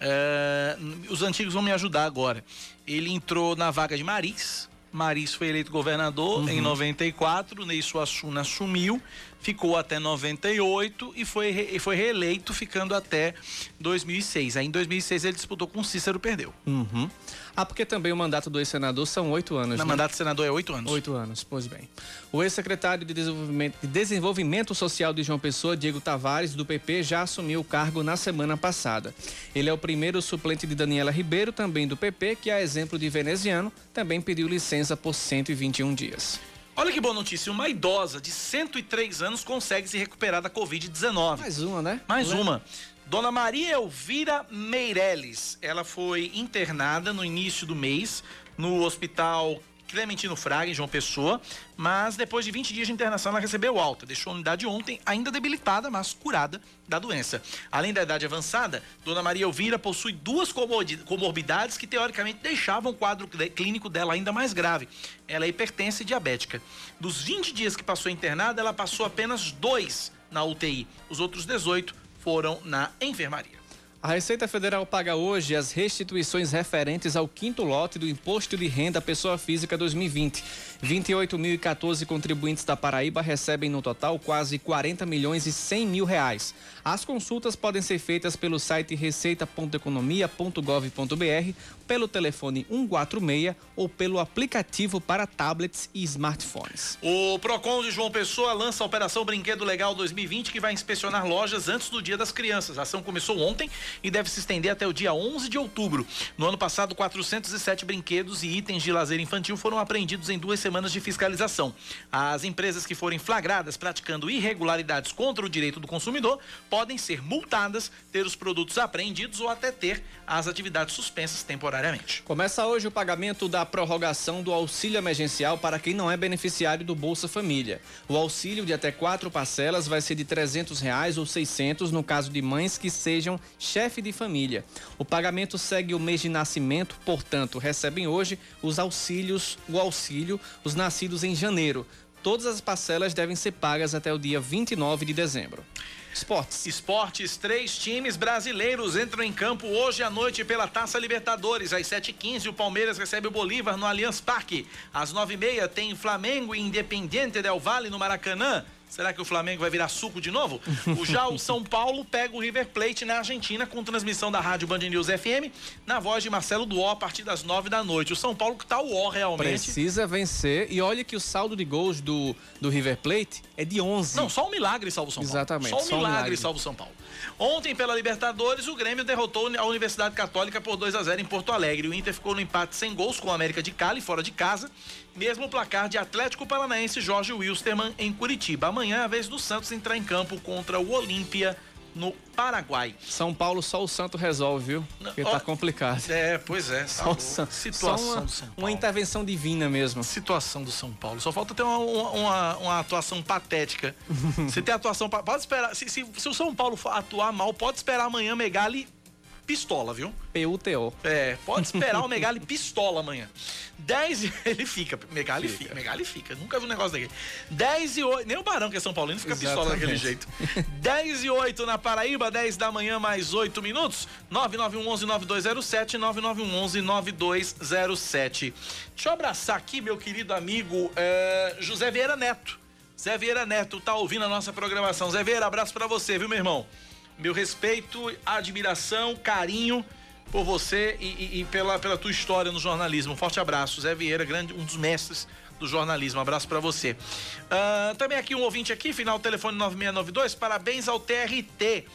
A: É, os antigos vão me ajudar agora. Ele entrou na vaga de Maris. Maris foi eleito governador uhum. em 94, Ney Suassuna assumiu, ficou até 98 e foi, e foi reeleito ficando até 2006. Aí em 2006 ele disputou com Cícero, perdeu.
B: Uhum. Ah, porque também o mandato do ex-senador são oito anos.
A: O
B: né?
A: mandato do senador é oito anos.
B: Oito anos, pois bem. O ex-secretário de desenvolvimento, de desenvolvimento Social de João Pessoa, Diego Tavares, do PP, já assumiu o cargo na semana passada. Ele é o primeiro suplente de Daniela Ribeiro, também do PP, que, a exemplo de veneziano, também pediu licença por 121 dias.
A: Olha que boa notícia, uma idosa de 103 anos consegue se recuperar da Covid-19.
B: Mais uma, né?
A: Mais uma. Dona Maria Elvira Meirelles, ela foi internada no início do mês no hospital Clementino Fraga, em João Pessoa, mas depois de 20 dias de internação ela recebeu alta. Deixou a unidade ontem, ainda debilitada, mas curada da doença. Além da idade avançada, Dona Maria Elvira possui duas comorbidades que teoricamente deixavam o quadro clínico dela ainda mais grave. Ela é hipertensa e diabética. Dos 20 dias que passou internada, ela passou apenas dois na UTI. Os outros 18 foram na enfermaria.
B: A Receita Federal paga hoje as restituições referentes ao quinto lote do Imposto de Renda à Pessoa Física 2020. 28.014 contribuintes da Paraíba recebem no total quase 40 milhões e 100 mil reais. As consultas podem ser feitas pelo site receita.economia.gov.br, pelo telefone 146 ou pelo aplicativo para tablets e smartphones.
A: O Procon de João Pessoa lança a Operação Brinquedo Legal 2020 que vai inspecionar lojas antes do Dia das Crianças. A ação começou ontem e deve se estender até o dia 11 de outubro. No ano passado, 407 brinquedos e itens de lazer infantil foram apreendidos em duas semanas de fiscalização. As empresas que forem flagradas praticando irregularidades contra o direito do consumidor podem ser multadas, ter os produtos apreendidos ou até ter as atividades suspensas temporariamente.
B: Começa hoje o pagamento da prorrogação do auxílio emergencial para quem não é beneficiário do Bolsa Família. O auxílio de até quatro parcelas vai ser de 300 reais ou 600 no caso de mães que sejam chefe de família. O pagamento segue o mês de nascimento, portanto, recebem hoje os auxílios, o auxílio, os nascidos em janeiro. Todas as parcelas devem ser pagas até o dia 29 de dezembro. Esportes.
A: Esportes, três times brasileiros entram em campo hoje à noite pela Taça Libertadores. Às 7h15, o Palmeiras recebe o Bolívar no Allianz Parque. Às 9h30 tem Flamengo e Independiente Del Valle no Maracanã. Será que o Flamengo vai virar suco de novo? O, já o São Paulo pega o River Plate na Argentina com transmissão da Rádio Band News FM na voz de Marcelo Duó a partir das nove da noite. O São Paulo que tá o ó realmente.
B: Precisa vencer e olha que o saldo de gols do, do River Plate é de 11.
A: Não, só um milagre salva o São Paulo.
B: Exatamente.
A: Só um
B: só
A: milagre,
B: milagre.
A: salva o São Paulo. Ontem, pela Libertadores, o Grêmio derrotou a Universidade Católica por 2 a 0 em Porto Alegre. O Inter ficou no empate sem gols com o América de Cali, fora de casa. Mesmo placar de Atlético Paranaense Jorge Wilstermann em Curitiba. Amanhã é a vez do Santos entrar em campo contra o Olímpia no Paraguai.
B: São Paulo só o Santo resolve, viu? Porque
A: ó,
B: tá complicado.
A: É, pois é.
B: Só o San-
A: Situação
B: só uma,
A: do São Paulo.
B: uma intervenção divina mesmo.
A: Situação do São Paulo. Só falta ter uma, uma, uma atuação patética. Se tem atuação. Pode esperar. Se, se, se o São Paulo for atuar mal, pode esperar amanhã Megali pistola, viu?
B: PUTO.
A: É, pode esperar o Megali pistola amanhã. 10 e... Ele fica. Megali fica. Megali fica. Nunca vi um negócio daquele. 10 e 8. Nem o Barão, que é São Paulino, fica pistola
B: Exatamente.
A: daquele jeito. 10 e 8 na Paraíba, 10 da manhã, mais 8 minutos. 9911-9207, 9911-9207. Deixa eu abraçar aqui meu querido amigo eh, José Vieira Neto. Zé Vieira Neto tá ouvindo a nossa programação. Zé Vieira, abraço pra você, viu, meu irmão? Meu respeito, admiração, carinho por você e, e- e pela, pela tua história no jornalismo. Um forte abraço. Zé Vieira, grande, um dos mestres do jornalismo. Um abraço pra você. Ah, também aqui um ouvinte aqui, final telefone 9692. Parabéns ao TRT.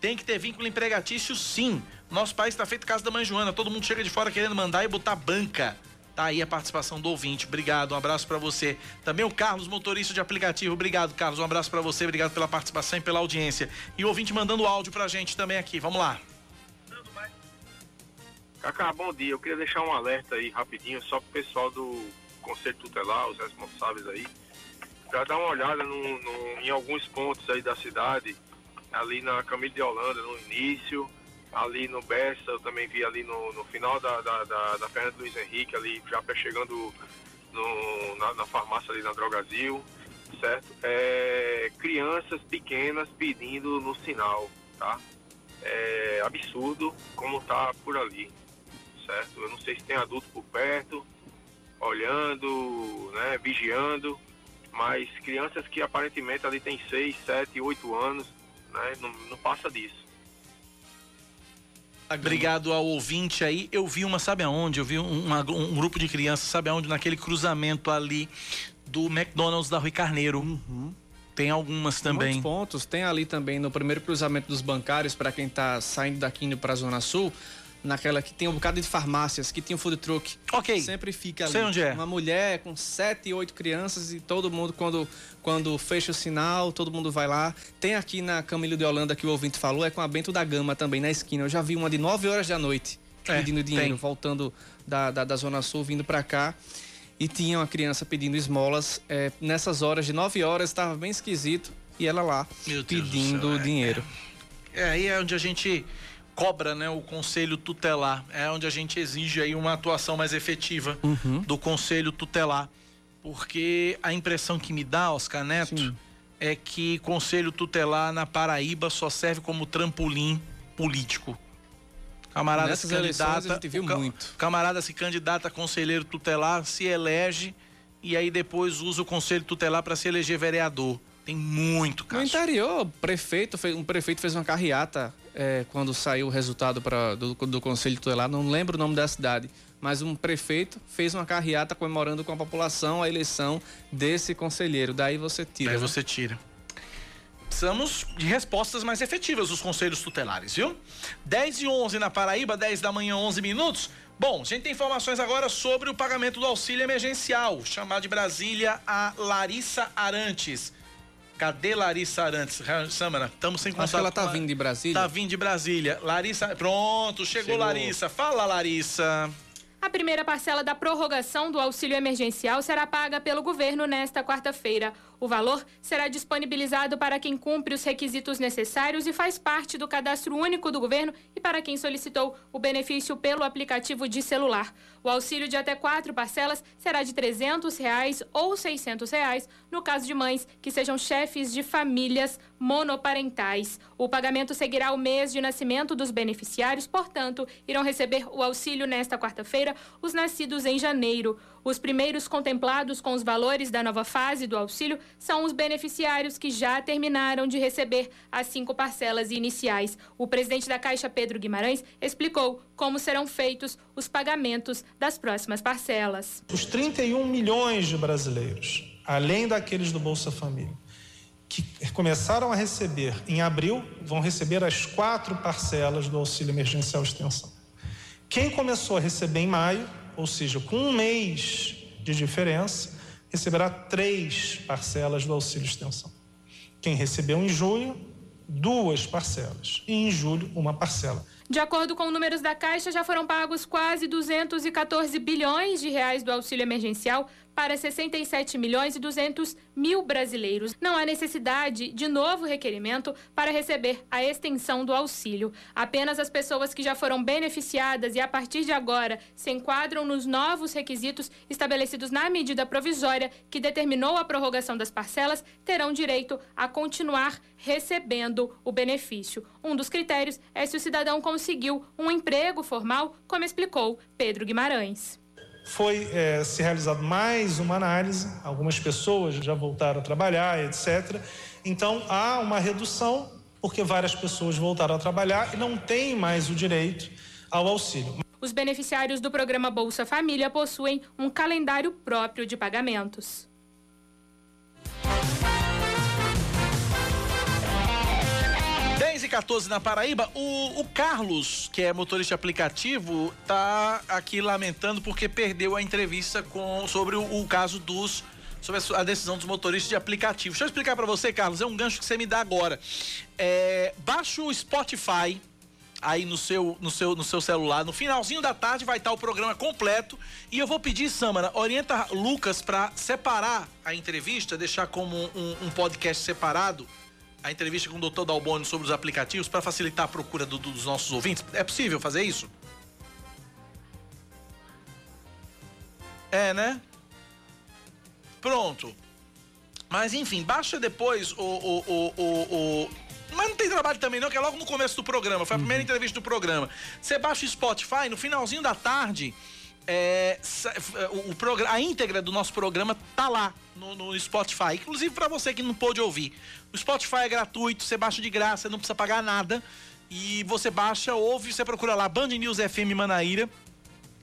A: Tem que ter vínculo empregatício, sim. Nosso país está feito casa da mãe Joana. Todo mundo chega de fora querendo mandar e botar banca. Tá aí a participação do ouvinte. Obrigado, um abraço pra você. Também o Carlos, motorista de aplicativo. Obrigado, Carlos. Um abraço pra você. Obrigado pela participação e pela audiência. E o ouvinte mandando áudio pra gente também aqui. Vamos lá.
G: Cacá, bom dia. Eu queria deixar um alerta aí rapidinho só pro pessoal do Conselho Tutelar, os responsáveis aí, para dar uma olhada no- no- em alguns pontos aí da cidade, ali na Camilo de Holanda, no início, ali no Bessa, eu também vi ali no, no final da, da, da, da Fernanda Luiz Henrique, ali já chegando no- na, na farmácia ali na Drogazil, certo? É, crianças pequenas pedindo no sinal, tá? É absurdo como tá por ali, certo? Eu não sei se tem adulto por perto, olhando, né, vigiando, mas crianças que aparentemente ali tem 6, 7, 8 anos, né, não, não passa disso.
A: Obrigado ao ouvinte aí. Eu vi uma, sabe aonde? Eu vi um, uma- um grupo de crianças, sabe aonde? Naquele cruzamento ali do McDonald's da Rui Carneiro. Tem algumas também.
B: Muitos pontos. Tem ali também no primeiro cruzamento dos bancários, para quem tá saindo daqui indo pra Zona Sul, naquela que tem um bocado de farmácias, que tem um food truck.
A: Ok.
B: Sempre fica ali.
A: Sei onde é.
B: Uma mulher com sete, oito crianças e todo mundo, quando, quando fecha o sinal, todo mundo vai lá. Tem aqui na Camilo de Holanda que o ouvinte falou, é com a Bento da Gama também, na esquina. Eu já vi uma de 9 horas da noite
A: É,
B: pedindo dinheiro,
A: tem.
B: voltando da, da, da Zona Sul, vindo pra cá. E tinha uma criança pedindo esmolas. é, nessas horas de 9 horas, estava bem esquisito. E ela lá pedindo
A: céu, é,
B: dinheiro.
A: É, aí é onde a gente cobra, né, o conselho tutelar. É onde a gente exige aí uma atuação mais efetiva
B: Uhum.
A: do conselho tutelar. Porque a impressão que me dá, Oscar Neto,
B: Sim.
A: é que conselho tutelar na Paraíba só serve como trampolim político. Camarada
B: Nessas
A: se candidata,
B: a gente viu
A: o ca-
B: muito.
A: Camarada se candidata a conselheiro tutelar, se elege e aí depois usa o conselho tutelar para se eleger vereador. Tem muito
B: No
A: caso.
B: interior, prefeito fez, um prefeito fez uma carreata é, quando saiu o resultado pra, do, do Conselho Tutelar, não lembro o nome da cidade, mas um prefeito fez uma carreata comemorando com a população a eleição desse conselheiro. Daí você tira.
A: Aí
B: né?
A: você tira. Precisamos de respostas mais efetivas dos conselhos tutelares, viu? 10 e 11 na Paraíba, 10 da manhã, 11 minutos. Bom, a gente tem informações agora sobre o pagamento do auxílio emergencial. Chamar de Brasília a Larissa Arantes. Cadê Larissa Arantes? Samara, estamos sem contato.
B: Acho que ela
A: com
B: tá
A: a-
B: vindo de Brasília.
A: Tá vindo de Brasília. Larissa, pronto, chegou,
B: Chegou.
A: Larissa. Fala, Larissa.
H: A primeira parcela da prorrogação do auxílio emergencial será paga pelo governo nesta quarta-feira. O valor será disponibilizado para quem cumpre os requisitos necessários e faz parte do cadastro único do governo e para quem solicitou o benefício pelo aplicativo de celular. O auxílio de até quatro parcelas será de 300 reais ou 600 reais no caso de mães que sejam chefes de famílias monoparentais. O pagamento seguirá o mês de nascimento dos beneficiários, portanto, irão receber o auxílio nesta quarta-feira os nascidos em janeiro. Os primeiros contemplados com os valores da nova fase do auxílio são os beneficiários que já terminaram de receber as cinco parcelas iniciais. O presidente da Caixa, Pedro Guimarães, explicou como serão feitos os pagamentos das próximas parcelas.
I: Os 31 milhões de brasileiros, além daqueles do Bolsa Família, que começaram a receber em abril, vão receber as quatro parcelas do auxílio emergencial extensão. Quem começou a receber em maio, ou seja, com um mês de diferença, receberá três parcelas do auxílio extensão. Quem recebeu em junho, duas parcelas. E em julho, uma parcela.
H: De acordo com números da Caixa, já foram pagos quase 214 bilhões de reais do auxílio emergencial para 67 milhões e 200 mil brasileiros. Não há necessidade de novo requerimento para receber a extensão do auxílio. Apenas as pessoas que já foram beneficiadas e a partir de agora se enquadram nos novos requisitos estabelecidos na medida provisória que determinou a prorrogação das parcelas terão direito a continuar recebendo o benefício. Um dos critérios é se o cidadão conseguiu um emprego formal, como explicou Pedro Guimarães.
I: Foi é, se realizado mais uma análise, algumas pessoas já voltaram a trabalhar, etc. Então há uma redução, porque várias pessoas voltaram a trabalhar e não têm mais o direito ao auxílio.
H: Os beneficiários do programa Bolsa Família possuem um calendário próprio de pagamentos.
A: E 14 na Paraíba, o, o Carlos, que é motorista aplicativo, tá aqui lamentando porque perdeu a entrevista com sobre o, o caso dos sobre a decisão dos motoristas de aplicativo. Deixa eu explicar pra você, Carlos, é um gancho que você me dá agora. É, baixa o Spotify aí no seu, no, seu, no seu celular. No finalzinho da tarde vai estar o programa completo. E eu vou pedir, Samara, orienta Lucas pra separar a entrevista, deixar como um, um podcast separado. A entrevista com o Dr. Dalboni sobre os aplicativos para facilitar a procura do- dos nossos ouvintes. É possível fazer isso? É, né? Pronto. Mas enfim, baixa depois o, o, o, o, o- Mas não tem trabalho também, não, que é logo no começo do programa. Foi a primeira entrevista do programa. Você baixa o Spotify, no finalzinho da tarde, é, o, o a íntegra do nosso programa tá lá no, no Spotify. Inclusive para você que não pôde ouvir. O Spotify é gratuito, você baixa de graça, não precisa pagar nada. E você baixa, ouve, você procura lá Band News FM Manaíra.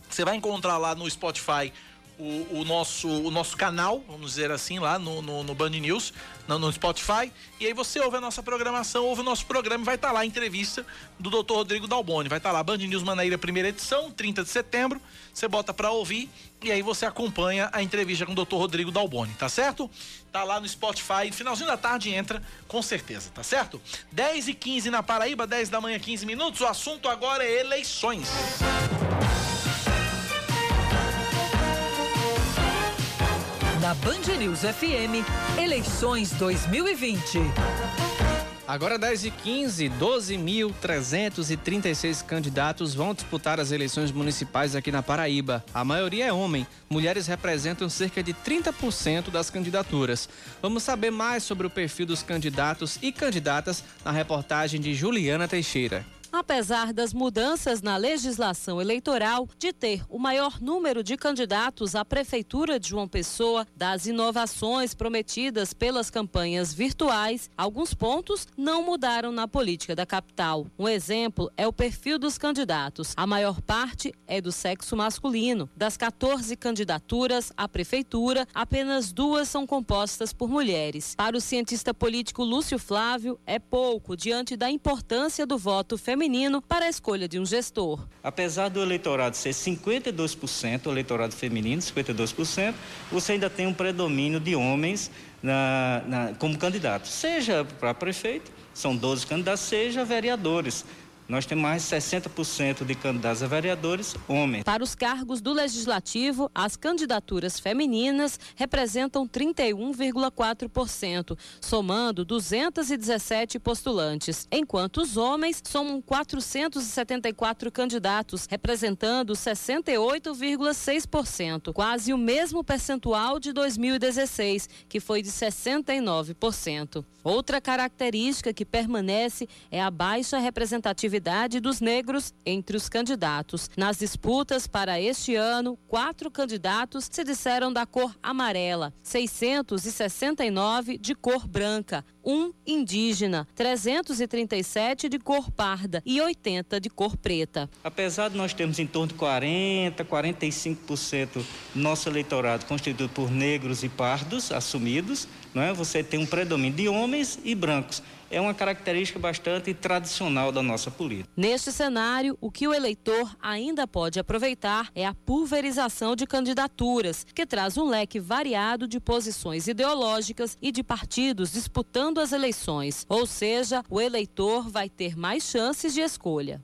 A: Você vai encontrar lá no Spotify o, o nosso, o nosso canal, vamos dizer assim, lá no, no, no Band News, no, no Spotify. E aí você ouve a nossa programação, ouve o nosso programa e vai estar lá a entrevista do Dr. Rodrigo Dalboni. Vai estar lá, Band News Manaíra, primeira edição, 30 de setembro. Você bota pra ouvir e aí você acompanha a entrevista com o Dr. Rodrigo Dalboni, tá certo? Tá lá no Spotify, finalzinho da tarde entra, com certeza, tá certo? 10 e 15 na Paraíba, 10 da manhã, 15 minutos. O assunto agora é eleições.
J: Na Band News FM, eleições 2020.
B: Agora 10 e 15, 12.336 candidatos vão disputar as eleições municipais aqui na Paraíba. A maioria é homem. Mulheres representam cerca de 30% das candidaturas. Vamos saber mais sobre o perfil dos candidatos e candidatas na reportagem de Juliana Teixeira.
K: Apesar das mudanças na legislação eleitoral, de ter o maior número de candidatos à Prefeitura de João Pessoa, das inovações prometidas pelas campanhas virtuais, alguns pontos não mudaram na política da capital. Um exemplo é o perfil dos candidatos. A maior parte é do sexo masculino. Das 14 candidaturas à Prefeitura, apenas duas são compostas por mulheres. Para o cientista político Lúcio Flávio, é pouco diante da importância do voto feminino para a escolha de um gestor.
L: Apesar do eleitorado ser 52%, o eleitorado feminino, 52%, você ainda tem um predomínio de homens na, na, como candidatos, seja para prefeito, são 12 candidatos, seja vereadores. Nós temos mais de 60% de candidatos a vereadores homens.
K: Para os cargos do Legislativo, as candidaturas femininas representam 31,4%, somando 217 postulantes, enquanto os homens somam 474 candidatos, representando 68,6%, quase o mesmo percentual de 2016, que foi de 69%. Outra característica que permanece é a baixa representatividade representatividade dos negros entre os candidatos. Nas disputas para este ano, quatro candidatos se disseram da cor amarela, 669 de cor branca, um indígena, 337 de cor parda e 80 de cor preta.
L: Apesar de nós termos em torno de 40, 45% do nosso eleitorado constituído por negros e pardos assumidos, não é? Você tem um predomínio de homens e brancos é uma característica bastante tradicional da nossa política.
K: Neste cenário, o que o eleitor ainda pode aproveitar é a pulverização de candidaturas, que traz um leque variado de posições ideológicas e de partidos disputando as eleições. Ou seja, o eleitor vai ter mais chances de escolha.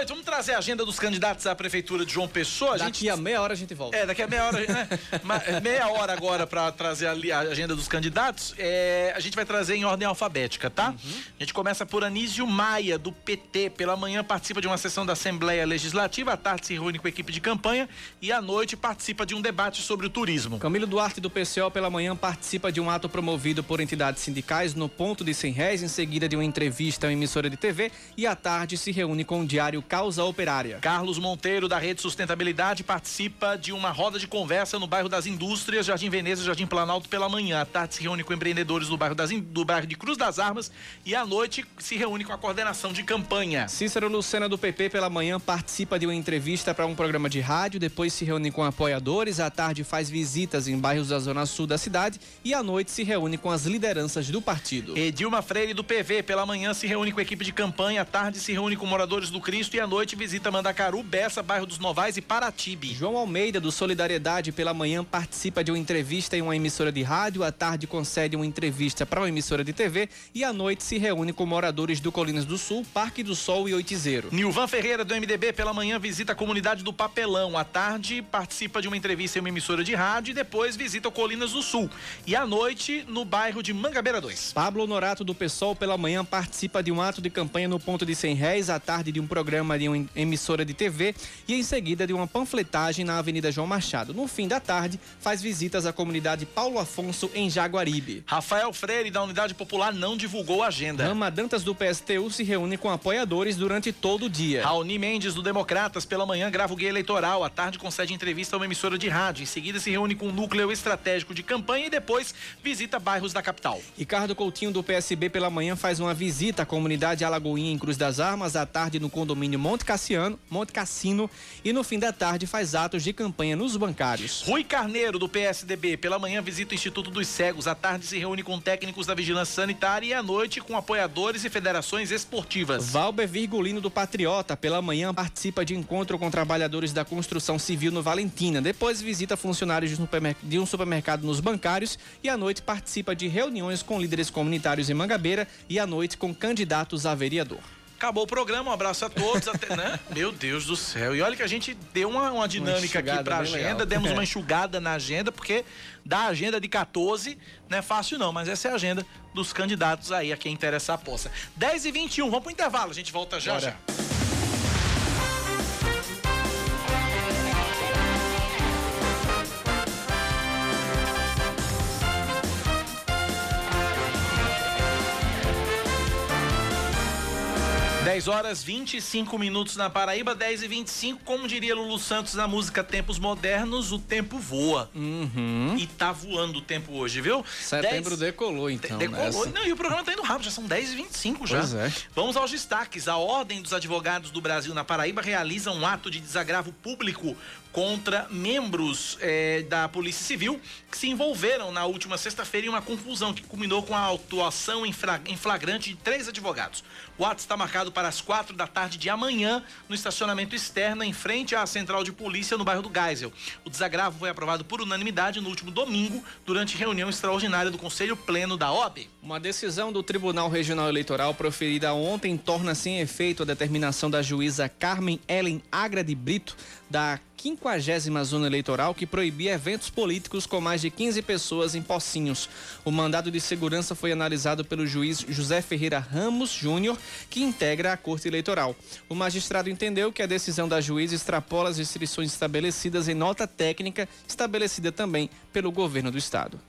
A: 18, vamos trazer a agenda dos candidatos à prefeitura de João Pessoa. A
B: daqui gente... a meia hora a gente volta.
A: É, daqui a meia hora, né? meia hora agora para trazer a, a, agenda dos candidatos. É, a gente vai trazer em ordem alfabética, tá? Uhum. A gente começa por Anísio Maia, do PT. Pela manhã participa de uma sessão da Assembleia Legislativa, à tarde se reúne com a equipe de campanha e à noite participa de um debate sobre o turismo.
B: Camilo Duarte, do PCO, pela manhã participa de um ato promovido por entidades sindicais no ponto de 100 réis, em seguida de uma entrevista a uma emissora de TV e à tarde se reúne com o diário Causa Operária.
A: Carlos Monteiro, da Rede Sustentabilidade, participa de uma roda de conversa no bairro das Indústrias, Jardim Veneza, Jardim Planalto pela manhã. À tarde se reúne com empreendedores do bairro, das, do bairro de Cruz das Armas e à noite se reúne com a coordenação de campanha.
B: Cícero Lucena, do PP, pela manhã participa de uma entrevista para um programa de rádio, depois se reúne com apoiadores, à tarde faz visitas em bairros da zona sul da cidade e à noite se reúne com as lideranças do partido.
A: Edilma Freire, do PV, pela manhã se reúne com a equipe de campanha, à tarde se reúne com moradores do Cristo e à noite visita Mandacaru, Bessa, bairro dos Novais e Paratibe.
B: João Almeida, do Solidariedade, pela manhã participa de uma entrevista em uma emissora de rádio, à tarde concede uma entrevista para uma emissora de TV e à noite se reúne com moradores do Colinas do Sul, Parque do Sol e Oitizeiro.
A: Nilvan Ferreira, do MDB, pela manhã visita a comunidade do Papelão. À tarde participa de uma entrevista em uma emissora de rádio e depois visita o Colinas do Sul. E à noite, no bairro de Mangabeira 2.
B: Pablo Norato, do PSOL, pela manhã participa de um ato de campanha no ponto de 100 réis, à tarde de um programa de um emissora de TV e em seguida de uma panfletagem na Avenida João Machado. No fim da tarde, faz visitas à comunidade Paulo Afonso em Jaguaribe.
A: Rafael Freire da Unidade Popular não divulgou a agenda.
B: Rama Dantas do PSTU se reúne com apoiadores durante todo o dia.
A: Raoni Mendes do Democratas pela manhã grava o guia eleitoral, à tarde concede entrevista a uma emissora de rádio, em seguida se reúne com um núcleo estratégico de campanha e depois visita bairros da capital.
B: Ricardo Coutinho do PSB pela manhã faz uma visita à comunidade Alagoinha em Cruz das Armas, à tarde no condomínio Monte Cassiano, Monte Cassino e no fim da tarde faz atos de campanha nos bancários.
A: Rui Carneiro, do PSDB, pela manhã visita o Instituto dos Cegos, à tarde se reúne com técnicos da Vigilância Sanitária e à noite com apoiadores e federações esportivas.
B: Valber Virgulino, do Patriota, pela manhã participa de encontro com trabalhadores da construção civil no Valentina, depois visita funcionários de um supermercado nos bancários e à noite participa de reuniões com líderes comunitários em Mangabeira e à noite com candidatos a vereador.
A: Acabou o programa, um abraço a todos. até, né? Meu Deus do céu. E olha que a gente deu uma, uma dinâmica uma aqui pra agenda, legal. demos uma enxugada na agenda, porque da agenda de 14 não é fácil não, mas essa é a agenda dos candidatos aí a quem interessa a poça. 10 e 21 vamos pro intervalo, a gente volta já Bora. já. 10 horas 25 minutos na Paraíba, 10 e 25 como diria Lulu Santos na música Tempos Modernos, o tempo voa.
B: Uhum.
A: E tá voando o tempo hoje, viu?
B: Setembro
A: 10...
B: decolou, então.
A: Decolou.
B: Nessa.
A: Não, e o programa tá indo rápido, já são 10 e 25 já.
B: Pois é.
A: Vamos aos destaques. A Ordem dos Advogados do Brasil na Paraíba realiza um ato de desagravo público contra membros eh, da Polícia Civil que se envolveram na última sexta-feira em uma confusão que culminou com a autuação em, em flagrante de três advogados. O ato está marcado para as quatro da tarde de amanhã no estacionamento externo em frente à central de polícia no bairro do Geisel. O desagravo foi aprovado por unanimidade no último domingo durante reunião extraordinária do Conselho Pleno da OAB.
B: Uma decisão do Tribunal Regional Eleitoral proferida ontem torna sem efeito a determinação da juíza Carmen Ellen Agra de Brito da 50 zona eleitoral que proibia eventos políticos com mais de 15 pessoas em Pocinhos. O mandado de segurança foi analisado pelo juiz José Ferreira Ramos Júnior, que integra a Corte Eleitoral. O magistrado entendeu que a decisão da juíza extrapola as restrições estabelecidas em nota técnica, estabelecida também pelo governo do estado.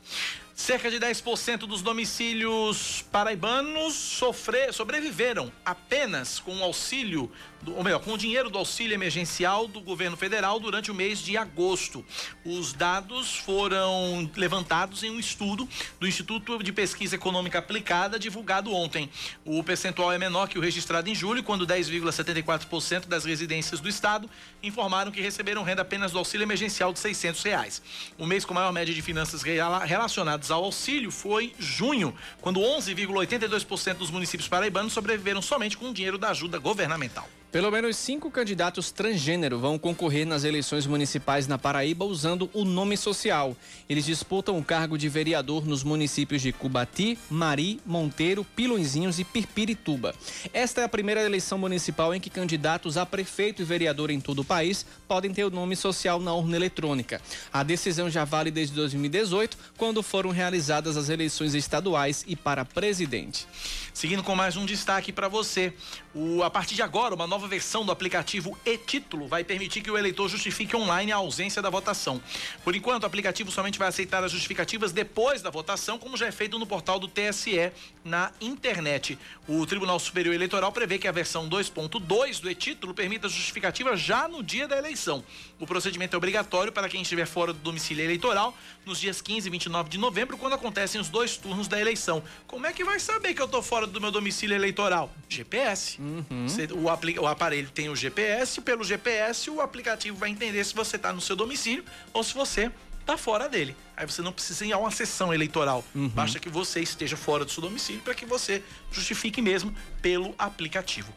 A: Cerca de 10% dos domicílios paraibanos sofrer, sobreviveram apenas com o auxílio, do, ou melhor, com o dinheiro do auxílio emergencial do governo federal durante o mês de agosto. Os dados foram levantados em um estudo do Instituto de Pesquisa Econômica Aplicada divulgado ontem. O percentual é menor que o registrado em julho, quando 10,74% das residências do estado informaram que receberam renda apenas do auxílio emergencial de 600 reais. O mês com maior média de finanças relacionadas ao auxílio foi junho, quando 11,82% dos municípios paraibanos sobreviveram somente com o dinheiro da ajuda governamental.
B: Pelo menos cinco candidatos transgênero vão concorrer nas eleições municipais na Paraíba usando o nome social. Eles disputam o cargo de vereador nos municípios de Cubati, Mari, Monteiro, Pilõezinhos e Pirpirituba. Esta é a primeira eleição municipal em que candidatos a prefeito e vereador em todo o país podem ter o nome social na urna eletrônica. A decisão já vale desde 2018, quando foram realizadas as eleições estaduais e para presidente.
A: Seguindo com mais um destaque para você. O, a partir de agora, uma nova versão do aplicativo e-título vai permitir que o eleitor justifique online a ausência da votação. Por enquanto, o aplicativo somente vai aceitar as justificativas depois da votação, como já é feito no portal do TSE na internet. O Tribunal Superior Eleitoral prevê que a versão 2.2 do e-título permita justificativa já no dia da eleição. O procedimento é obrigatório para quem estiver fora do domicílio eleitoral nos dias 15 e 29 de novembro, quando acontecem os dois turnos da eleição. Como é que vai saber que eu estou fora do meu domicílio eleitoral? GPS.
B: Uhum.
A: O, o, aparelho tem o GPS, pelo GPS o aplicativo vai entender se você está no seu domicílio ou se você está fora dele. Aí você não precisa ir a uma sessão eleitoral.
B: Uhum.
A: Basta que você esteja fora do seu domicílio para que você justifique mesmo pelo aplicativo.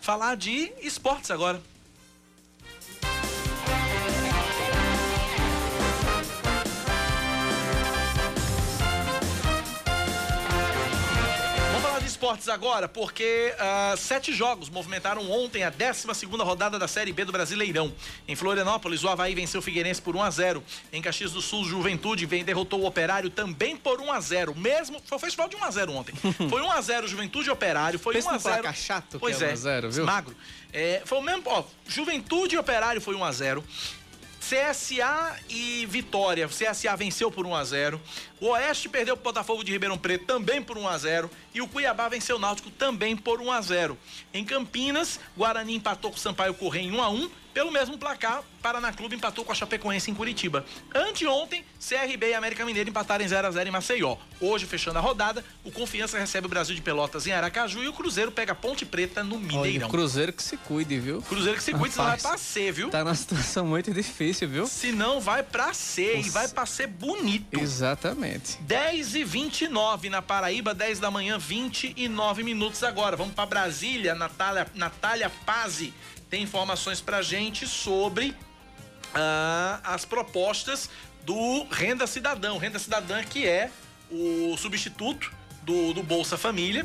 A: Falar de esportes agora. Esportes agora, porque uh, sete jogos movimentaram ontem a 12 rodada da Série B do Brasileirão. Em Florianópolis, o Havaí venceu o Figueirense por 1 a 0 Em Caxias do Sul, Juventude vem derrotou o Operário também por 1 a 0 Mesmo. Foi um festival de 1 a 0 ontem. foi 1 a 0 Juventude e Operário. Foi
B: Pensa
A: 1 a 0
B: chato
A: pois
B: é,
A: é
B: 1 a 0 viu?
A: Magro. É, foi o mesmo. Ó, Juventude e Operário foi 1 a 0 CSA e Vitória. CSA venceu por 1 a 0. O Oeste perdeu para o Botafogo de Ribeirão Preto também por 1 a 0 e o Cuiabá venceu o Náutico também por 1 a 0. Em Campinas, Guarani empatou com o Sampaio Correia em 1 a 1 pelo mesmo placar, Paraná Clube empatou com a Chapecoense em Curitiba. Anteontem, CRB e América Mineiro empataram em 0 a 0 em Maceió. Hoje, fechando a rodada, o Confiança recebe o Brasil de Pelotas em Aracaju e o Cruzeiro pega Ponte Preta no Mineirão.
B: Olha, Cruzeiro que se cuide, viu?
A: Cruzeiro que se cuide, senão vai pra C, viu?
B: Tá numa situação muito difícil, viu?
A: Se não, vai pra C Nossa. e vai pra ser bonito.
B: Exatamente.
A: 10 e 29 na Paraíba, 10 da manhã, 29 minutos agora. Vamos para Brasília, Natália, Natália Pazzi tem informações pra gente sobre ah, as propostas do Renda Cidadão. Renda Cidadã que é o substituto do, do Bolsa Família.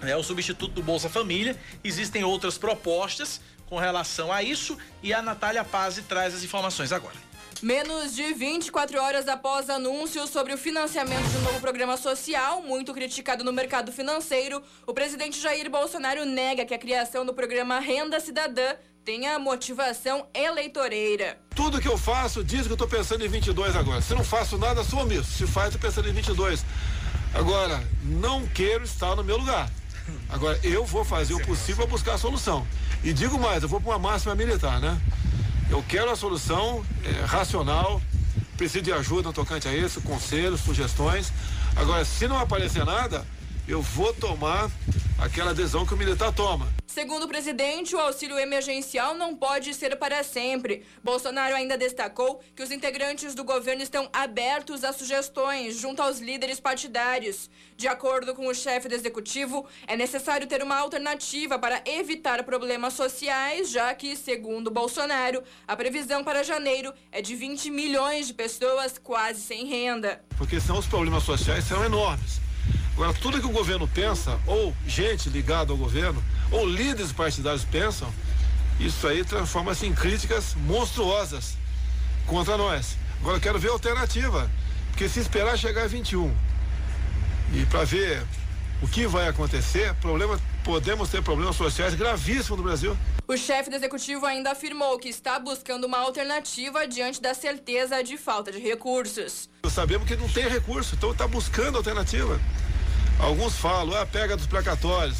A: É o substituto do Bolsa Família. Existem outras propostas com relação a isso e a Natália Pazzi traz as informações agora.
M: Menos de 24 horas após anúncio sobre o financiamento de um novo programa social, muito criticado no mercado financeiro, o presidente Jair Bolsonaro nega que a criação do programa Renda Cidadã tenha motivação eleitoreira.
N: Tudo que eu faço diz que eu tô pensando em 22 agora. Se não faço nada, sou omisso. Se faz, tô pensando em 22. Agora, não quero estar no meu lugar. Agora, eu vou fazer o possível para buscar a solução. E digo mais, eu vou para uma máxima militar, né? Eu quero a solução é, racional, preciso de ajuda no tocante a isso, conselhos, sugestões. Agora, se não aparecer nada, eu vou tomar aquela adesão que o militar toma.
M: Segundo o presidente, o auxílio emergencial não pode ser para sempre. Bolsonaro ainda destacou que os integrantes do governo estão abertos a sugestões junto aos líderes partidários. De acordo com o chefe do executivo, é necessário ter uma alternativa para evitar problemas sociais, já que, segundo Bolsonaro, a previsão para janeiro é de 20 milhões de pessoas quase sem renda.
N: Porque senão os problemas sociais serão enormes. Agora, tudo que o governo pensa, ou gente ligada ao governo, ou líderes partidários pensam, isso aí transforma-se em críticas monstruosas contra nós. Agora, eu quero ver a alternativa, porque se esperar chegar a 21 e para ver o que vai acontecer, problema, podemos ter problemas sociais gravíssimos no Brasil.
M: O chefe do executivo ainda afirmou que está buscando uma alternativa diante da certeza de falta de recursos.
N: Sabemos que não tem recurso, então está buscando alternativa. Alguns falam, ah, pega dos placatórios,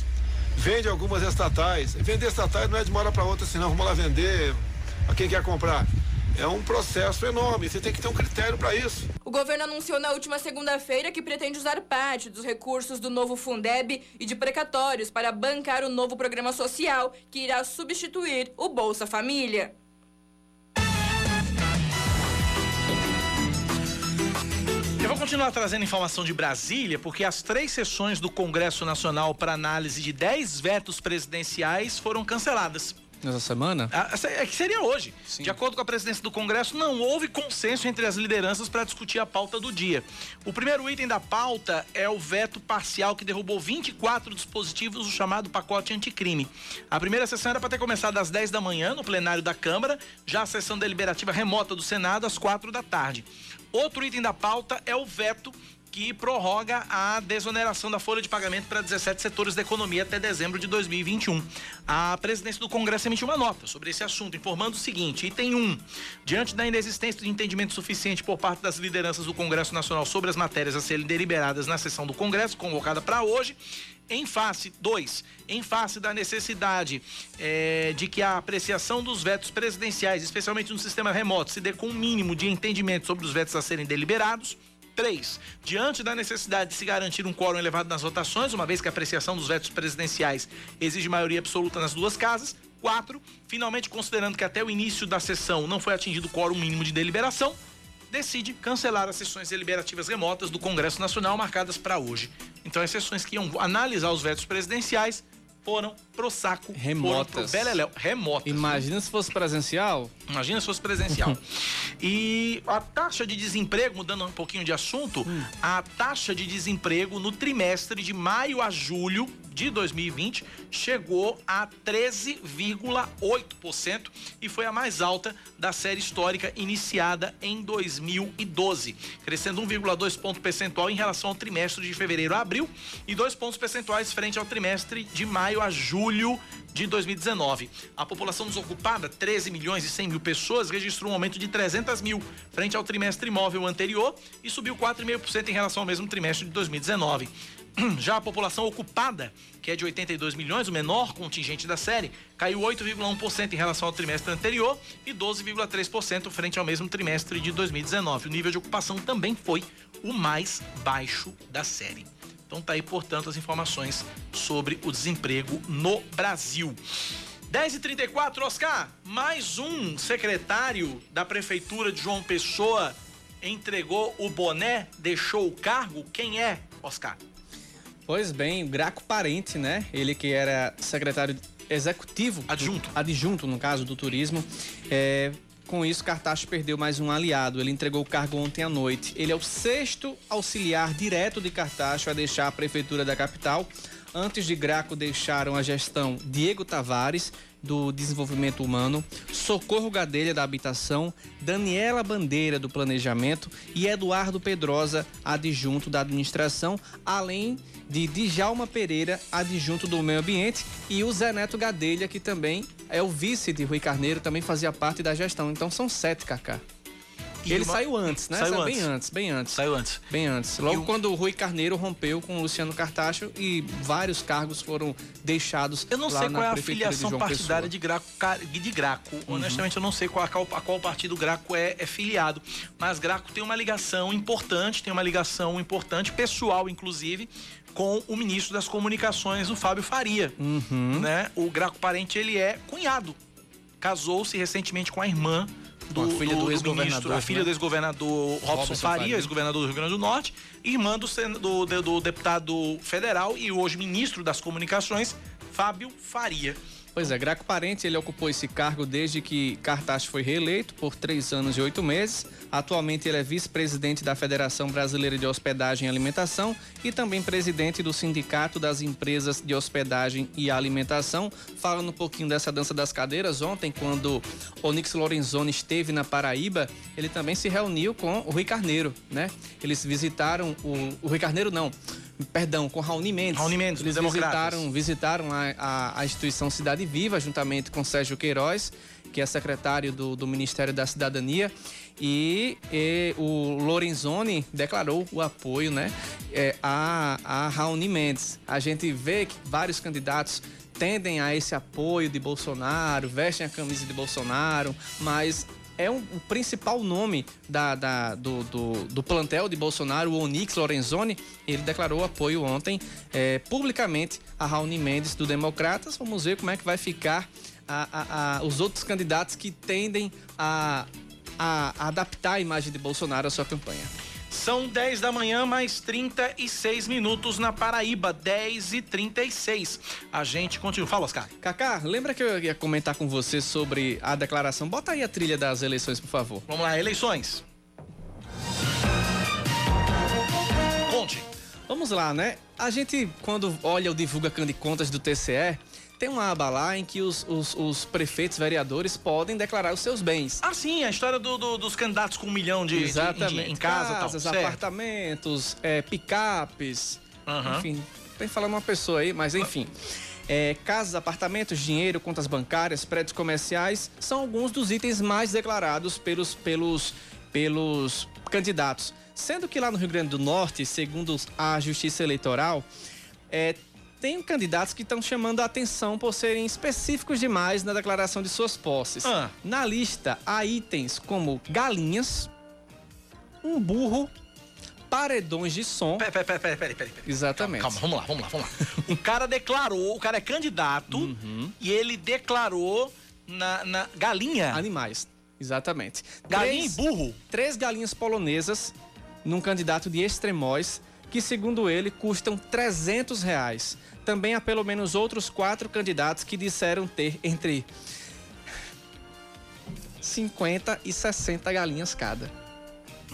N: vende algumas estatais. Vender estatais não é de uma hora para outra, senão vamos lá vender a quem quer comprar. É um processo enorme, você tem que ter um critério para isso.
M: O governo anunciou na última segunda-feira que pretende usar parte dos recursos do novo Fundeb e de precatórios para bancar o novo programa social que irá substituir o Bolsa Família.
A: Vou continuar trazendo informação de Brasília, porque as três sessões do Congresso Nacional para análise de 10 vetos presidenciais foram canceladas.
B: Nessa semana?
A: É que seria hoje. Sim. De acordo com a presidência do Congresso, não houve consenso entre as lideranças para discutir a pauta do dia. O primeiro item da pauta é o veto parcial que derrubou 24 dispositivos do chamado pacote anticrime. A primeira sessão era para ter começado às 10 da manhã no plenário da Câmara, já a sessão deliberativa remota do Senado às 4 da tarde. Outro item da pauta é o veto que prorroga a desoneração da folha de pagamento para 17 setores da economia até dezembro de 2021. A presidência do Congresso emitiu uma nota sobre esse assunto, informando o seguinte: item 1. Diante da inexistência de entendimento suficiente por parte das lideranças do Congresso Nacional sobre as matérias a serem deliberadas na sessão do Congresso, convocada para hoje, em face, dois, em face da necessidade é, de que a apreciação dos vetos presidenciais, especialmente no sistema remoto, se dê com um mínimo de entendimento sobre os vetos a serem deliberados. Três, diante da necessidade de se garantir um quórum elevado nas votações, uma vez que a apreciação dos vetos presidenciais exige maioria absoluta nas duas casas. Quatro, finalmente considerando que até o início da sessão não foi atingido o quórum mínimo de deliberação, decide cancelar as sessões deliberativas remotas do Congresso Nacional marcadas para hoje. Então, as sessões que iam analisar os vetos presidenciais foram pro saco.
B: Remotas.
A: Foram pro Beleléu. Remotas.
B: Imagina se fosse presencial.
A: Imagina se fosse presencial. e a taxa de desemprego, mudando um pouquinho de assunto, a taxa de desemprego no trimestre de maio a julho de 2020 chegou a 13,8% e foi a mais alta da série histórica iniciada em 2012, crescendo 1,2 ponto percentual em relação ao trimestre de fevereiro a abril e dois pontos percentuais frente ao trimestre de maio a julho de 2019. A população desocupada, 13 milhões e 100 mil pessoas, registrou um aumento de 300 mil frente ao trimestre imóvel anterior e subiu 4,5% em relação ao mesmo trimestre de 2019. Já a população ocupada, que é de 82 milhões, o menor contingente da série, caiu 8,1% em relação ao trimestre anterior e 12,3% frente ao mesmo trimestre de 2019. O nível de ocupação também foi o mais baixo da série. Então tá aí, portanto, as informações sobre o desemprego no Brasil. 10h34, Oscar, mais um secretário da Prefeitura de João Pessoa entregou o boné, deixou o cargo. Quem é, Oscar?
B: Pois bem, Graco Parente, né? Ele que era secretário executivo.
A: Adjunto.
B: Do, adjunto, no caso, do turismo. É, com isso, Cartacho perdeu mais um aliado. Ele entregou o cargo ontem à noite. Ele é o sexto auxiliar direto de Cartacho a deixar a prefeitura da capital. Antes de Graco deixaram a gestão Diego Tavares, do Desenvolvimento Humano, Socorro Gadelha, da Habitação, Daniela Bandeira, do Planejamento e Eduardo Pedrosa, adjunto da Administração, além de Djalma Pereira, adjunto do Meio Ambiente, e o Zé Neto Gadelha, que também é o vice de Rui Carneiro, também fazia parte da gestão. Então são sete, Cacá.
A: E
B: Ele
A: uma-
B: saiu antes, né?
A: Saiu
B: Saiu
A: antes.
B: bem antes, bem antes.
A: Saiu antes.
B: Bem antes. Logo
A: o-
B: quando o Rui Carneiro rompeu com o Luciano Cartacho e vários cargos foram deixados
A: Eu não sei qual é a filiação partidária de Graco, de Graco.
B: Uhum.
A: Honestamente, eu não sei qual, a qual, a qual partido Graco é, é filiado. Mas Graco tem uma ligação importante, tem uma ligação importante, pessoal, inclusive, com o ministro das Comunicações, o Fábio Faria.
B: Uhum.
A: Né? O Graco Parente, ele é cunhado. Casou-se recentemente com a irmã do,
B: filha do
A: ministro,
B: ex-governador,
A: a filha
B: né?
A: do ex-governador Robson,
B: Robson
A: Faria, ex-governador do Rio Grande do Norte, irmã do, do, do- do deputado federal e hoje ministro das Comunicações, Fábio Faria.
B: Pois é, Graco Parente, ele ocupou esse cargo desde que Cartacho foi reeleito por três anos e oito meses. Atualmente ele é vice-presidente da Federação Brasileira de Hospedagem e Alimentação e também presidente do Sindicato das Empresas de Hospedagem e Alimentação. Falando um pouquinho dessa dança das cadeiras, ontem, quando Onix Lorenzoni esteve na Paraíba, ele também se reuniu com o Rui Carneiro, né? Eles visitaram o, o Rui Carneiro, não, perdão, com Raoni Mendes.
A: Raoni Mendes,
B: Eles visitaram visitaram a, a- a instituição Cidade Viva, juntamente com Sérgio Queiroz, que é secretário do, do Ministério da Cidadania. E, e o Lorenzoni declarou o apoio né, é, a, a Raoni Mendes. A gente vê que vários candidatos tendem a esse apoio de Bolsonaro, vestem a camisa de Bolsonaro, mas é um, o principal nome da, da- do, do, do plantel de Bolsonaro, o Onix Lorenzoni. Ele declarou apoio ontem eh, publicamente a Raoni Mendes do Democratas. Vamos ver como é que vai ficar a- a- a- os outros candidatos que tendem a- a adaptar a imagem de Bolsonaro à sua campanha.
A: São 10 da manhã, mais 36 minutos na Paraíba, 10 e 36. A gente continua. Fala, Oscar.
B: Kaká, lembra que eu ia comentar com você sobre a declaração? Bota aí a trilha das eleições, por favor.
A: Vamos lá, eleições. Conte.
B: Vamos lá, né? A gente, quando olha o Divulga de Contas do TCE, tem uma aba lá em que os, os- os prefeitos, vereadores podem declarar os seus bens.
A: Ah, sim, a história do- do- dos candidatos com um milhão de, de-
B: Exatamente.
A: de- em casa tal.
B: Casas,
A: certo.
B: apartamentos, é, picapes,
A: Aham.
B: enfim. Tem falando uma pessoa aí, mas enfim. É, casas, apartamentos, dinheiro, contas bancárias, prédios comerciais são alguns dos itens mais declarados pelos, pelos, pelos candidatos. Sendo que lá no Rio Grande do Norte, segundo a Justiça Eleitoral, é, tem candidatos que estão chamando a atenção por serem específicos demais na declaração de suas posses.
A: Ah.
B: Na lista há itens como galinhas, um burro, paredões de som.
A: Peraí, peraí, peraí, peraí, peraí. peraí.
B: Exatamente.
A: Calma, vamos lá, vamos lá, vamos lá. O cara declarou, o cara é candidato
B: Uhum.
A: e ele declarou na, na galinha.
B: Animais. Exatamente.
A: Galinha
B: Três-
A: e burro.
B: Três galinhas polonesas num candidato de extremóis que, segundo ele, custam 300 reais. Também há pelo menos outros quatro candidatos que disseram ter entre 50 e 60 galinhas cada.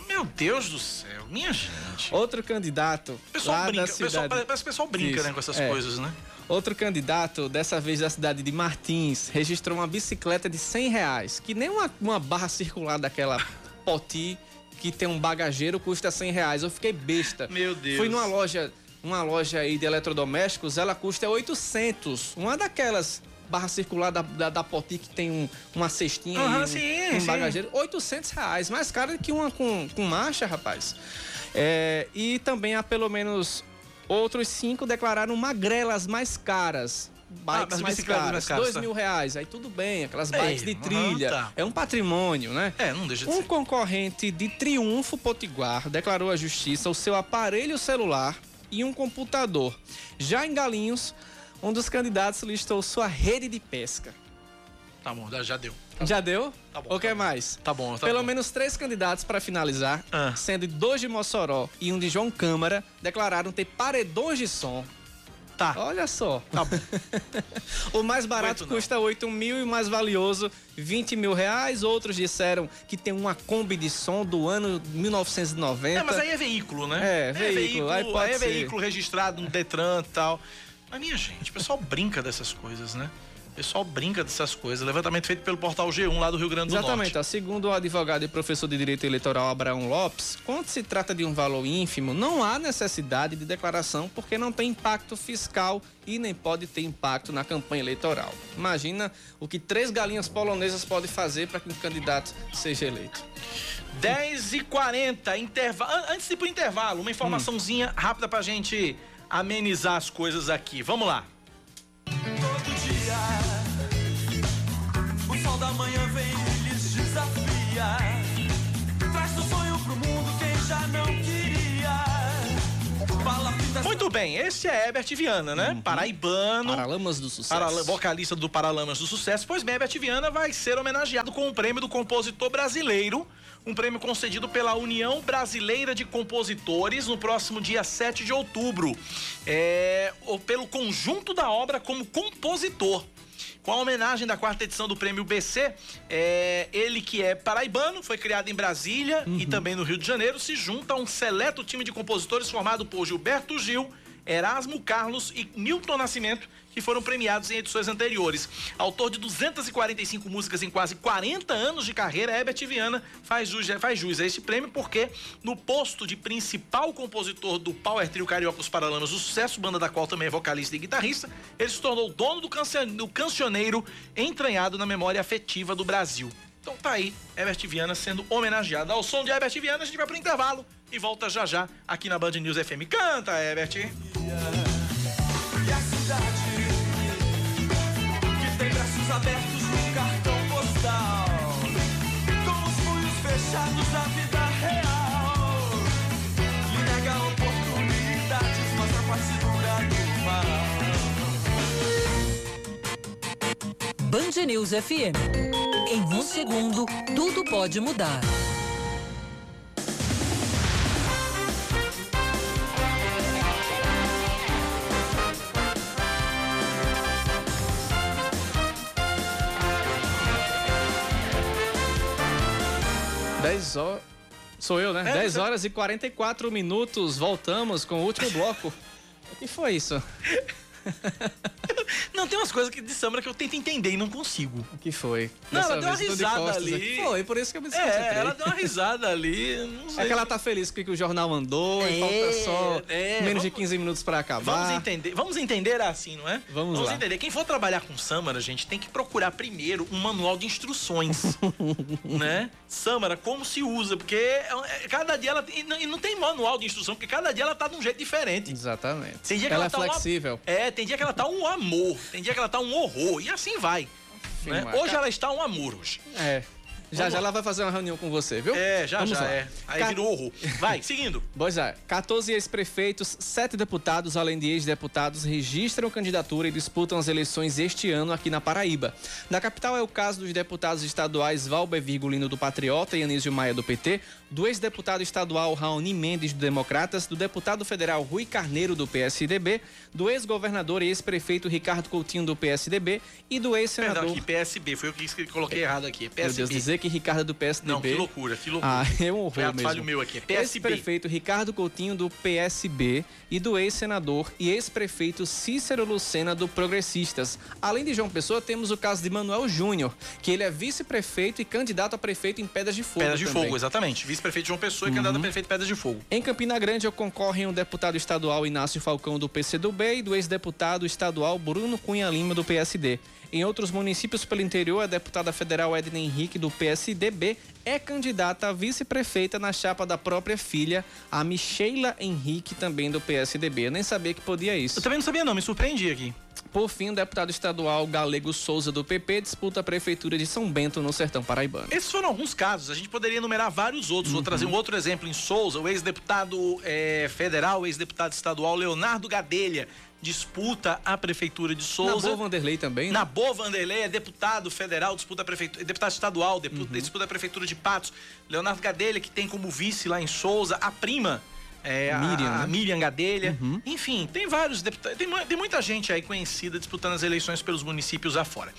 A: Meu Deus do céu, minha gente.
B: Outro candidato
A: O pessoal
B: lá
A: brinca,
B: da
A: pessoal,
B: cidade...
A: parece que o pessoal brinca, né, com essas
B: é.
A: coisas, né?
B: Outro candidato, dessa vez da cidade de Martins, registrou uma bicicleta de 100 reais, que nem uma, uma barra circular daquela poti que tem um bagageiro custa 100 reais. Eu fiquei besta.
A: Meu Deus.
B: Fui numa loja, uma loja aí de eletrodomésticos, ela custa 800. Uma daquelas barra circular da, da, da poti que tem um- uma cestinha
A: Aham,
B: e um,
A: sim,
B: um
A: sim.
B: bagageiro. 800 reais, mais caro que uma com, com marcha, rapaz. É, e também há pelo menos outros cinco declararam magrelas mais caras.
A: Ah,
B: Bikes
A: as
B: mais caras,
A: mais caras,
B: dois
A: tá.
B: mil reais, aí tudo bem, aquelas
A: Ei,
B: bikes de trilha,
A: tá.
B: é um patrimônio, né?
A: É, não deixa de
B: Um
A: ser.
B: concorrente de Triunfo Potiguar declarou à justiça o seu aparelho celular e um computador. Já em Galinhos, um dos candidatos listou sua rede de pesca.
A: Tá bom, já- deu.
B: Já deu?
A: Tá bom,
B: Ou quer mais?
A: Tá bom, tá
B: Pelo
A: bom.
B: menos três candidatos para finalizar,
A: Ah.
B: sendo dois de Mossoró e um de João Câmara, declararam ter paredões de som.
A: Tá.
B: Olha só.
A: Tá bom.
B: o mais barato
A: não.
B: custa 8 mil e o mais valioso 20 mil reais. Outros disseram que tem uma Kombi de som do ano 1990.
A: É, mas aí é veículo, né?
B: É, veículo, aí pode
A: é
B: ser.
A: veículo registrado no Detran e tal. Mas, minha gente, o pessoal brinca dessas coisas, né? Pessoal brinca dessas coisas. Levantamento feito pelo portal G1 lá do Rio Grande do
B: Exatamente.
A: Norte.
B: ó, Segundo o advogado e professor de Direito Eleitoral Abraão Lopes, quando se trata de um valor ínfimo, não há necessidade de declaração porque não tem impacto fiscal e nem pode ter impacto na campanha eleitoral. Imagina o que três galinhas polonesas podem fazer para que um candidato seja eleito.
A: 10 e 40 intervalo. Antes de ir pro intervalo, uma informaçãozinha rápida pra gente amenizar as coisas aqui. Vamos lá.
O: Todo dia, o sol da manhã vem e lhes desafia. Traz o sonho pro mundo quem já não queria.
A: Muito bem, esse é Herbert Viana, né? Paraibano.
B: Paralamas do Sucesso.
A: Vocalista do Paralamas do Sucesso. Pois bem, Herbert Viana vai ser homenageado com o prêmio do compositor brasileiro. Um prêmio concedido pela União Brasileira de Compositores no próximo dia 7 de outubro. É, ou pelo conjunto da obra como compositor. Com a homenagem da quarta edição do prêmio BC, é, ele que é paraibano, foi criado em Brasília e também no Rio de Janeiro, se junta a um seleto time de compositores formado por Gilberto Gil, Erasmo Carlos e Milton Nascimento, que foram premiados em edições anteriores. Autor de 245 músicas em quase 40 anos de carreira, Herbert Viana faz jus, faz jus a este prêmio porque no posto de principal compositor do Power Trio Carioca Os Paralamas do Sucesso, banda da qual também é vocalista e guitarrista, ele se tornou dono do, cancio- do cancioneiro entranhado na memória afetiva do Brasil. Então tá aí, Herbert Viana sendo homenageado. Ao som de Herbert Viana, a gente vai pro intervalo e volta já já aqui na Band News FM. Canta, Herbert!
O: e braços abertos no cartão postal. Com os punhos fechados da vida real. Lhe nega oportunidades, mostra a face dura do mal.
J: Band News FM. Em um segundo, tudo pode mudar.
B: Dez horas. Sou eu, né?
A: É,
B: 10
A: você-
B: horas e 44 minutos. Voltamos com o último bloco. o que foi isso?
A: Não, tem umas coisas que de Samara que eu tento entender e não consigo.
B: O que foi?
A: Não,
B: Dessa
A: ela deu uma
B: de
A: risada ali.
B: aqui. Foi, por isso que eu me desconcentrei.
A: É, ela deu uma risada ali, não sei.
B: É que ela tá feliz com o que o jornal mandou e
A: É,
B: falta só
A: é,
B: menos de
A: vamos-
B: 15 minutos pra acabar.
A: Vamos entender, vamos entender assim, não é?
B: Vamos lá.
A: entender. Quem for trabalhar com Samara, gente, tem que procurar primeiro um manual de instruções, né? Samara, como se usa, porque é- é- cada dia ela e não, e não tem manual de instrução, porque cada dia ela tá de um jeito diferente.
B: Exatamente.
A: Tem dia que
B: ela,
A: ela,
B: é
A: tá uma-
B: flexível.
A: é, tem dia que ela tá um amor, tem dia que ela tá um horror, e assim vai. né?
B: Maria.
A: Hoje ela está um amor hoje.
B: É. Já
A: Vamos
B: já
A: lá.
B: ela vai fazer uma reunião com você, viu?
A: É, já
B: Vamos
A: já
B: lá.
A: é. Aí
B: Ca-
A: virou horror. Vai, seguindo.
B: Pois é, 14 ex-prefeitos, 7 deputados, além de ex-deputados, registram candidatura e disputam as eleições este ano aqui na Paraíba. Na capital é o caso dos deputados estaduais Valber Virgulino do Patriota e Anísio Maia do PT, do ex-deputado estadual Raoni Mendes do Democratas, do deputado federal Rui Carneiro do PSDB, do ex-governador e ex-prefeito Ricardo Coutinho do PSDB e do
A: Perdão,
B: ex-senador...
A: aqui, PSB, foi eu que coloquei errado aqui. É
B: Meu
A: PSB.
B: Deus, dizer que Ricardo é do PSDB...
A: Não, que loucura, que loucura.
B: Ah, é um horror
A: ato
B: mesmo.
A: falho meu aqui, é PSB.
B: Ex-prefeito Ricardo Coutinho do PSB e do ex-senador e ex-prefeito Cícero Lucena do Progressistas. Além de João Pessoa, temos o caso de Manuel Júnior, que ele é vice-prefeito e candidato a prefeito em Pedras de Fogo
A: Pedras de
B: também.
A: Fogo, exatamente. Vice-prefeito João Pessoa e candidato a prefeito Pedras de Fogo.
B: Em Campina Grande concorrem o deputado estadual Inácio Falcão do PCdoB e do ex-deputado estadual Bruno Cunha Lima do PSD. Em outros municípios pelo interior, a deputada federal Edna Henrique do PSDB é candidata a vice-prefeita na chapa da própria filha, a Micheila Henrique, também do PSDB. Eu nem sabia que podia isso.
A: Eu também não sabia não, me surpreendi aqui.
B: Por fim, o deputado estadual Galego Souza do PP disputa a prefeitura de São Bento, no sertão paraibano.
A: Esses foram alguns casos, a gente poderia enumerar vários outros. Vou trazer um outro exemplo em Souza, o ex-deputado eh, federal, ex-deputado estadual Leonardo Gadelha disputa a prefeitura de
B: Na
A: Souza.
B: Boa Vanderlei também, né?
A: Na Boa Vanderlei é deputado federal, disputa a prefeitura, deputado estadual,
B: Uhum.
A: disputa, disputa a prefeitura de Patos. Leonardo Gadelha, que tem como vice lá em Souza a prima é, a-
B: Miriam,
A: a,
B: né?
A: Miriam Gadelha. Enfim, tem vários deputados, tem, tem muita gente aí conhecida disputando as eleições pelos municípios afora.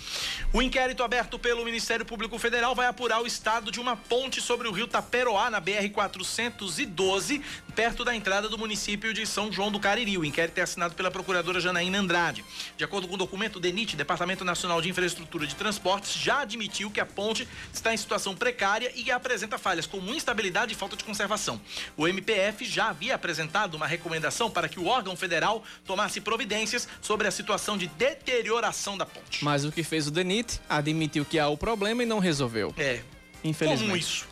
A: O inquérito aberto pelo Ministério Público Federal vai apurar o estado de uma ponte sobre o rio Taperoá, na BR-412, perto da entrada do município de São João do Cariri. O inquérito é assinado pela procuradora Janaína Andrade. De acordo com o documento, o DENIT, Departamento Nacional de Infraestrutura de Transportes, já admitiu que a ponte está em situação precária e apresenta falhas como instabilidade e falta de conservação. O MPF já havia apresentado uma recomendação para que o órgão federal tomasse providências sobre a situação de deterioração da ponte.
B: Mas o que fez o DENIT admitiu que há o problema e não resolveu.
A: É.
B: Infelizmente.
A: Como isso?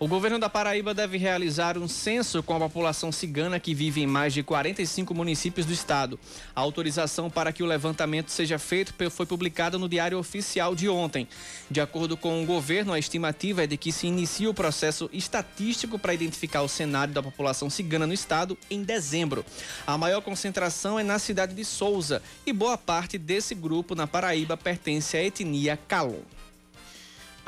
B: O governo da Paraíba deve realizar um censo com a população cigana que vive em mais de 45 municípios do estado. A autorização para que o levantamento seja feito foi publicada no Diário Oficial de ontem. De acordo com o governo, a estimativa é de que se inicie o processo estatístico para identificar o cenário da população cigana no estado em dezembro. A maior concentração é na cidade de Souza e boa parte desse grupo na Paraíba pertence à etnia Calon.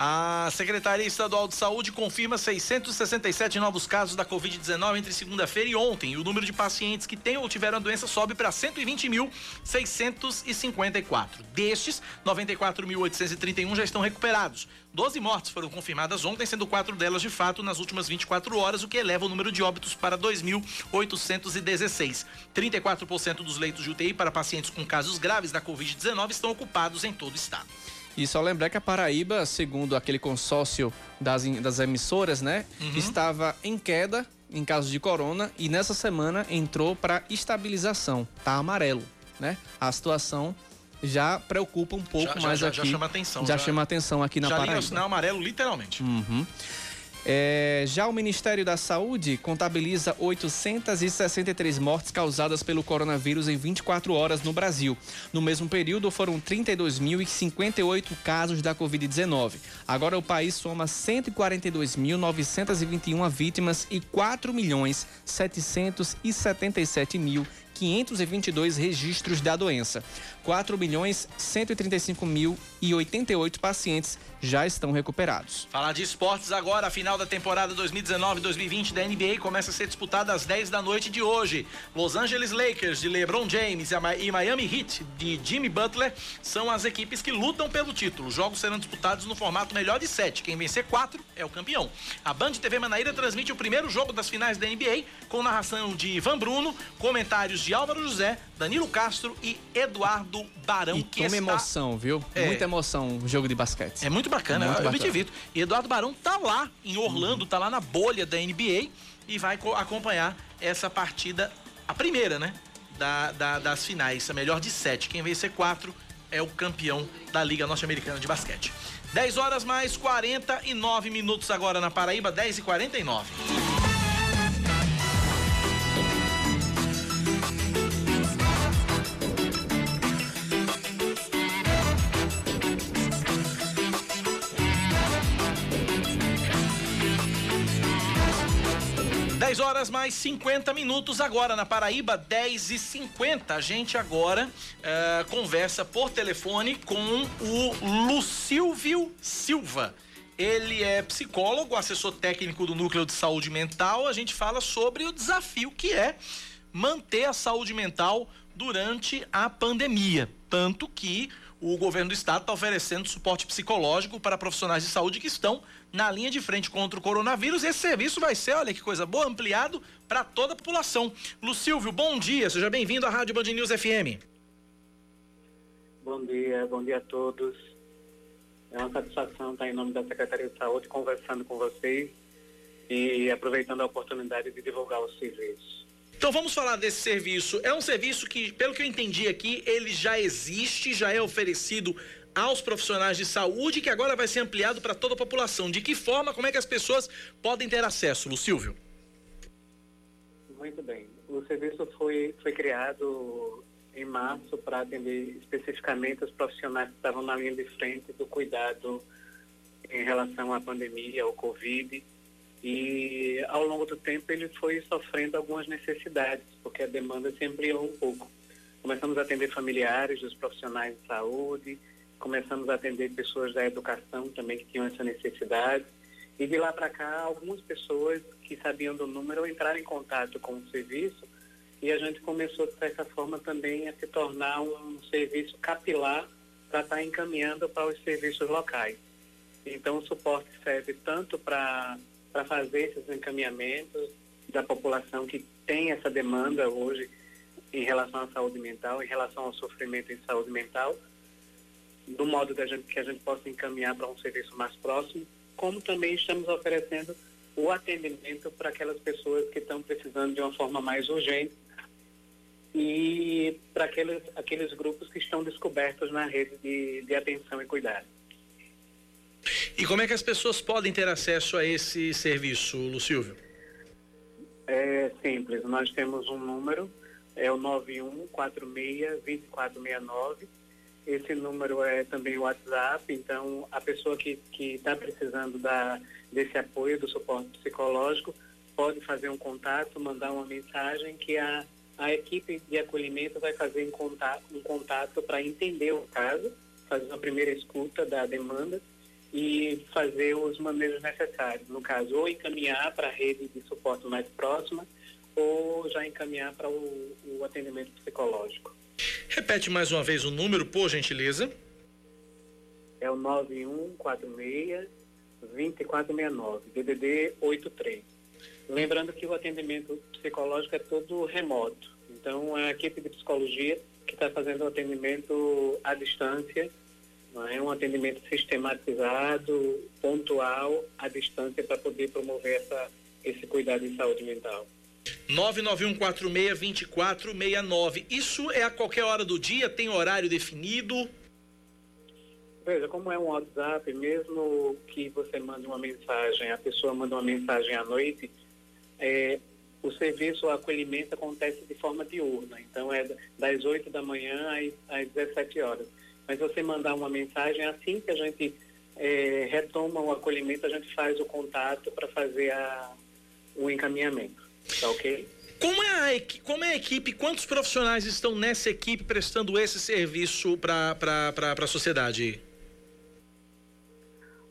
A: A Secretaria Estadual de Saúde confirma 667 novos casos da Covid-19 entre segunda-feira e ontem. E o número de pacientes que têm ou tiveram a doença sobe para 120.654. Destes, 94.831 já estão recuperados. 12 mortes foram confirmadas ontem, sendo quatro delas de fato nas últimas 24 horas, o que eleva o número de óbitos para 2.816. 34% dos leitos de UTI para pacientes com casos graves da Covid-19 estão ocupados em todo o estado.
B: E só lembrar que a Paraíba, segundo aquele consórcio das, das emissoras, né,
A: Uhum.
B: estava em queda em casos de corona e nessa semana entrou para estabilização. Tá amarelo, né? A situação já preocupa um pouco
A: Já- já-
B: mais
A: já-
B: aqui.
A: já chama atenção,
B: Já,
A: já-
B: chama atenção aqui na
A: Já
B: Paraíba.
A: o sinal amarelo, literalmente.
B: Uhum. É, já o Ministério da Saúde contabiliza 863 mortes causadas pelo coronavírus em 24 horas no Brasil. No mesmo período, foram 32.058 casos da Covid-19. Agora, o país soma 142.921 vítimas e 4.777.522 registros da doença. 4.135.088 pacientes já estão recuperados.
A: Falar de esportes agora, a final da temporada 2019-2020 da NBA começa a ser disputada às 10 da noite de hoje. Los Angeles Lakers de LeBron James e e Miami Heat de Jimmy Butler são as equipes que lutam pelo título. Os jogos serão disputados no formato melhor de sete. Quem vencer quatro é o campeão. A Band TV Manaíra transmite o primeiro jogo das finais da NBA com narração de Ivan Bruno, comentários de Álvaro José, Danilo Castro e Eduardo Barão,
B: E
A: que
B: toma
A: está
B: emoção, viu?
A: É.
B: Muita emoção o jogo de basquete.
A: é muito bacana,
B: Muito
A: eu, eu me
B: bacana.
A: divirto. E Eduardo Barão tá lá em Orlando, tá lá na bolha da NBA e vai co- acompanhar essa partida, a primeira, né? Da, da- das finais, a melhor de sete. Quem vencer quatro é o campeão da Liga Norte-Americana de Basquete. 10 horas mais 49 minutos agora na Paraíba, 10 e 49. Dez horas mais 50 minutos agora na Paraíba, 10 e 50 A gente agora eh, conversa por telefone com o Lucilvio Silva. Ele é psicólogo, assessor técnico do Núcleo de Saúde Mental. A gente fala sobre o desafio que é manter a saúde mental durante a pandemia. Tanto que o governo do estado está oferecendo suporte psicológico para profissionais de saúde que estão na linha de frente contra o coronavírus. Esse serviço vai ser, olha que coisa boa, ampliado para toda a população. Lucilvio, bom dia, seja bem-vindo à Rádio Band News FM.
P: Bom dia, bom dia a todos. É uma satisfação estar em nome da Secretaria de Saúde conversando com vocês e aproveitando a oportunidade de divulgar o serviço.
A: Então vamos falar desse serviço. É um serviço que, pelo que eu entendi aqui, ele já existe, já é oferecido aos profissionais de saúde, que agora vai ser ampliado para toda a população. De que forma, como é que as pessoas podem ter acesso, Lucilvio?
P: Muito bem. O serviço foi, foi criado em março para atender especificamente os profissionais que estavam na linha de frente do cuidado em relação à pandemia, ao Covid. E ao longo do tempo ele foi sofrendo algumas necessidades, porque a demanda se ampliou um pouco. Começamos a atender familiares dos profissionais de saúde, começamos a atender pessoas da educação também que tinham essa necessidade. E de lá para cá, algumas pessoas que sabiam do número entraram em contato com o serviço e a gente começou, de certa forma, também a se tornar um serviço capilar para estar encaminhando para os serviços locais. Então, o suporte serve tanto para fazer esses encaminhamentos da população que tem essa demanda hoje em relação à saúde mental, em relação ao sofrimento em saúde mental, do modo que a gente, que a gente possa encaminhar para um serviço mais próximo, como também estamos oferecendo o atendimento para aquelas pessoas que estão precisando de uma forma mais urgente e para aqueles, aqueles grupos que estão descobertos na rede de, de atenção e cuidado.
A: E como é que as pessoas podem ter acesso a esse serviço, Lucílvio?
P: É simples, nós temos um número, é o 9146-2469. Esse número é também o WhatsApp, então a pessoa que está precisando da, desse apoio, do suporte psicológico, pode fazer um contato, mandar uma mensagem que a, a equipe de acolhimento vai fazer um contato, um contato para entender o caso, fazer uma primeira escuta da demanda e fazer os manejos necessários. No caso, ou encaminhar para a rede de suporte mais próxima, ou já encaminhar para o, o atendimento psicológico.
A: Repete mais uma vez o número, por gentileza.
P: É o 9146 2469, DDD 83. Lembrando que o atendimento psicológico é todo remoto. Então, é a equipe de psicologia que está fazendo o atendimento à distância, não é um atendimento sistematizado, pontual, à distância, para poder promover essa, esse cuidado em saúde mental.
A: 991462469. Isso é a qualquer hora do dia? Tem horário definido?
P: Veja, como é um WhatsApp, mesmo que você mande uma mensagem, a pessoa manda uma mensagem à noite, é, o serviço, o acolhimento acontece de forma diurna. Então, é das 8 da manhã às, às 17 horas. Mas você mandar uma mensagem, assim que a gente é, retoma o acolhimento, a gente faz o contato para fazer a, o encaminhamento. Tá ok?
A: Como é, a, como é a equipe? Quantos profissionais estão nessa equipe prestando esse serviço para a sociedade?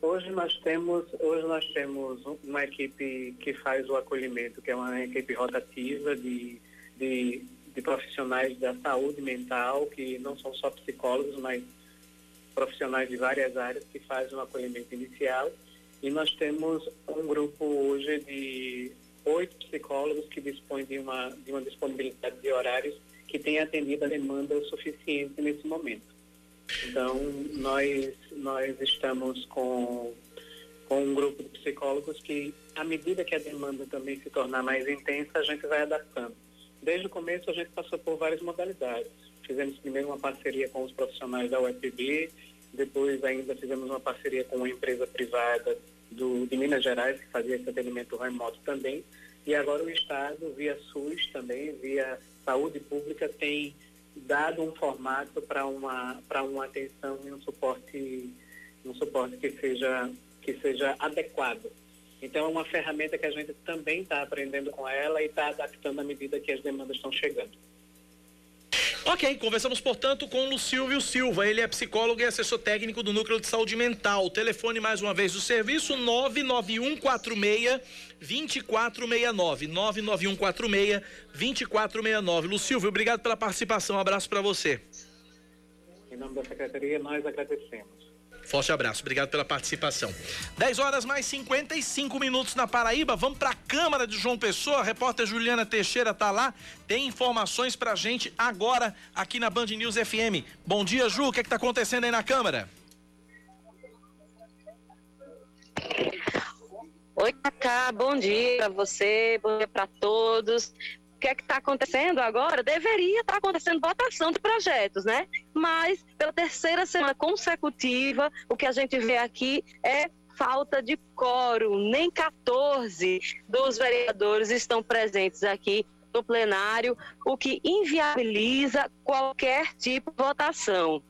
P: Hoje nós temos hoje nós temos uma equipe que faz o acolhimento, que é uma equipe rotativa de, de, de profissionais da saúde mental, que não são só psicólogos, mas profissionais de várias áreas que fazem o acolhimento inicial. E nós temos um grupo hoje de oito psicólogos que dispõem de uma, de uma disponibilidade de horários que tem atendido a demanda suficiente nesse momento. Então, nós, nós estamos com, com um grupo de psicólogos que, à medida que a demanda também se tornar mais intensa, a gente vai adaptando. Desde o começo, a gente passou por várias modalidades. Fizemos primeiro uma parceria com os profissionais da UFB, depois ainda fizemos uma parceria com uma empresa privada do, de Minas Gerais, que fazia esse atendimento remoto também, e agora o Estado, via SUS também, via saúde pública, tem dado um formato para uma, uma atenção e um suporte, um suporte que seja, que seja adequado. Então é uma ferramenta que a gente também está aprendendo com ela e está adaptando à medida que as demandas estão chegando.
A: Ok, conversamos, portanto, com o Silvio Silva. Ele é psicólogo e assessor técnico do Núcleo de Saúde Mental. telefone, mais uma vez, do serviço 99146 2469. 99146 2469. Lu Silvio, obrigado pela participação. Um abraço para você.
P: Em nome da Secretaria, nós agradecemos.
A: Forte abraço, obrigado pela participação. 10 horas mais 55 minutos na Paraíba. Vamos para a Câmara de João Pessoa. A repórter Juliana Teixeira tá lá. Tem informações pra gente agora aqui na Band News FM. Bom dia, Ju. O que é que tá acontecendo aí na Câmara?
Q: Oi, Cacá, bom dia para você, bom dia para todos que é que está acontecendo agora? Deveria estar tá acontecendo votação de projetos, né? Mas, pela terceira semana consecutiva, o que a gente vê aqui é falta de quórum. Nem 14 dos vereadores estão presentes aqui no plenário, o que inviabiliza qualquer tipo de votação.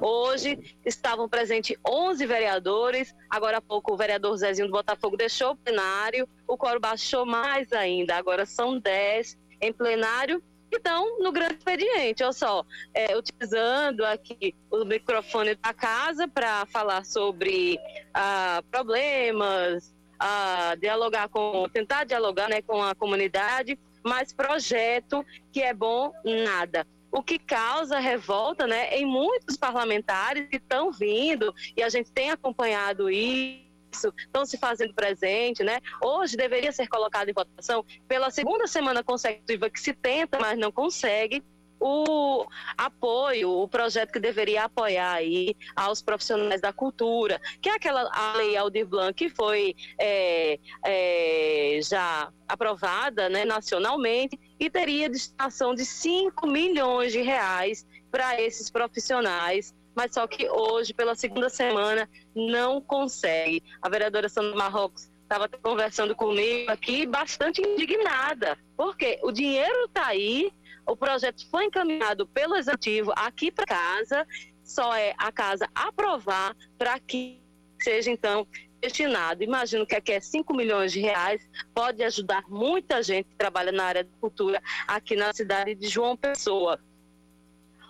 Q: Hoje estavam presentes 11 vereadores, agora há pouco o vereador Zezinho do Botafogo deixou o plenário, o quórum baixou mais ainda, agora são 10 em plenário então, no grande expediente, olha só, é, utilizando aqui o microfone da casa para falar sobre ah, problemas, a dialogar com, tentar dialogar né, com a comunidade, mas projeto que é bom, nada. O que causa revolta né, em muitos parlamentares que estão vindo, e a gente tem acompanhado isso, estão se fazendo presente, né? Hoje deveria ser colocado em votação pela segunda semana consecutiva que se tenta, mas não consegue o apoio, o projeto que deveria apoiar aí aos profissionais da cultura, que é aquela lei Aldir Blanc que foi é, é, já aprovada né, nacionalmente e teria destinação de 5 milhões de reais para esses profissionais mas só que hoje, pela segunda semana, não consegue. A vereadora Sandra Marrocos estava conversando comigo aqui, bastante indignada, porque o dinheiro está aí, o projeto foi encaminhado pelo executivo aqui para casa, só é a casa aprovar para que seja então destinado. Imagino que aqui é 5 milhões de reais, pode ajudar muita gente que trabalha na área de cultura aqui na cidade de João Pessoa.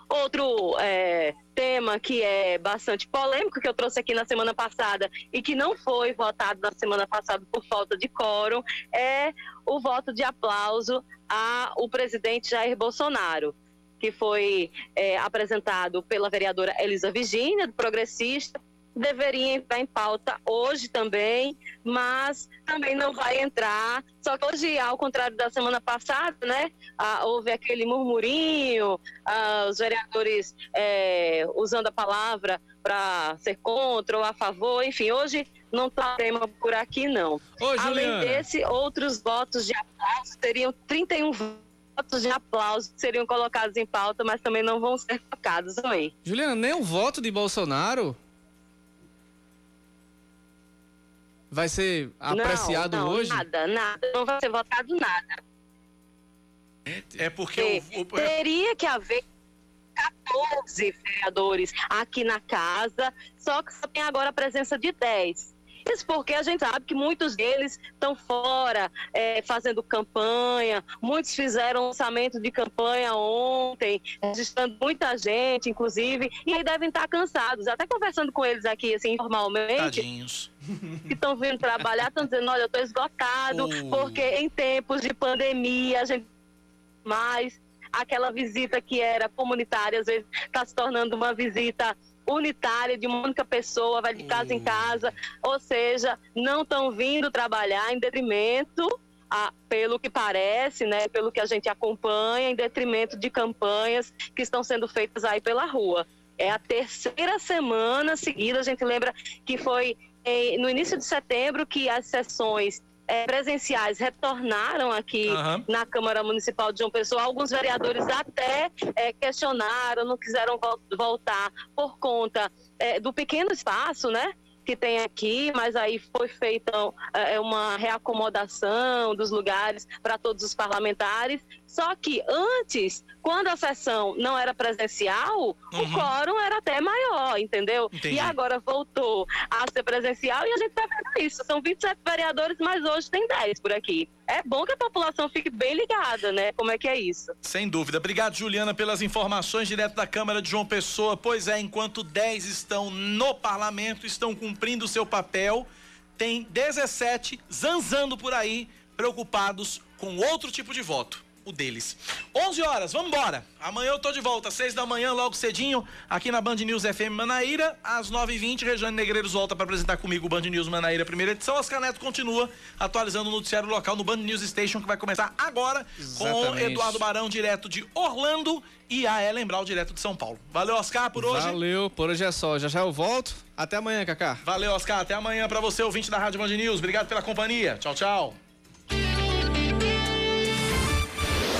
Q: Outro é, tema que é bastante polêmico, que eu trouxe aqui na semana passada e que não foi votado na semana passada por falta de quórum, é o voto de aplauso ao presidente Jair Bolsonaro, que foi é, apresentado pela vereadora Elisa Virginia, do Progressista, deveria entrar em pauta hoje também, mas também não vai entrar. Só que hoje, ao contrário da semana passada, né, ah, houve aquele murmurinho, ah, os vereadores é, usando a palavra para ser contra ou a favor, enfim, hoje não está tema por aqui, não.
B: Ô,
Q: Além desse, outros votos de aplauso teriam 31 votos de aplauso que seriam colocados em pauta, mas também não vão ser tocados. Oi.
B: Juliana, nem um voto de Bolsonaro vai ser apreciado
Q: não, não,
B: hoje?
Q: Nada, nada. Não vai ser votado nada.
A: É porque
Q: É,
A: o,
Q: Teria que haver 14 vereadores aqui na casa, só que só tem agora a presença de 10. Isso porque a gente sabe que muitos deles estão fora, é, fazendo campanha, muitos fizeram lançamento de campanha ontem, registrando muita gente, inclusive, e aí devem estar cansados. Até conversando com eles aqui, assim, informalmente,
A: Tadinhos.
Q: que estão vindo trabalhar, estão dizendo, olha, eu estou esgotado,
A: Oh.
Q: porque em tempos de pandemia a gente mais aquela visita que era comunitária, às vezes está se tornando uma visita unitária de uma única pessoa, vai de casa em casa, ou seja, não estão vindo trabalhar em detrimento a- pelo que parece, né, pelo que a gente acompanha, em detrimento de campanhas que estão sendo feitas aí pela rua. É a terceira semana seguida, a gente lembra que foi eh, no início de setembro que as sessões eh, presenciais retornaram aqui
A: Aham.
Q: na Câmara Municipal de João Pessoa. Alguns vereadores até eh, questionaram, não quiseram vol- voltar por conta eh, do pequeno espaço, né? Que tem aqui, mas aí foi feita eh, uma reacomodação dos lugares para todos os parlamentares. Só que antes, quando a sessão não era presencial, o quórum era até maior, entendeu?
A: Entendi.
Q: E agora voltou a ser presencial e a gente está vendo isso. São 27 vereadores, mas hoje tem 10 por aqui. É bom que a população fique bem ligada, né? Como é que é isso?
A: Sem dúvida. Obrigado, Juliana, pelas informações direto da Câmara de João Pessoa. Pois é, enquanto 10 estão no parlamento, estão cumprindo o seu papel, tem 17 zanzando por aí, preocupados com outro tipo de voto. O deles. 11 horas, vamos embora. Amanhã eu tô de volta, 6 da manhã, logo cedinho, aqui na Band News FM Manaíra. Às 9h20, Rejane Negreiros volta para apresentar comigo o Band News Manaíra, primeira edição. As Caneto continua atualizando o noticiário local no Band News Station, que vai começar agora com
B: Exatamente.
A: Eduardo Barão, direto de Orlando, e a Ellen Brau, direto de São Paulo. Valeu, Oscar, por hoje.
B: Valeu, por hoje é só. Já já eu volto. Até amanhã, Cacá.
A: Valeu, Oscar. Até amanhã pra você, ouvinte da Rádio Band News. Obrigado pela companhia. Tchau, tchau.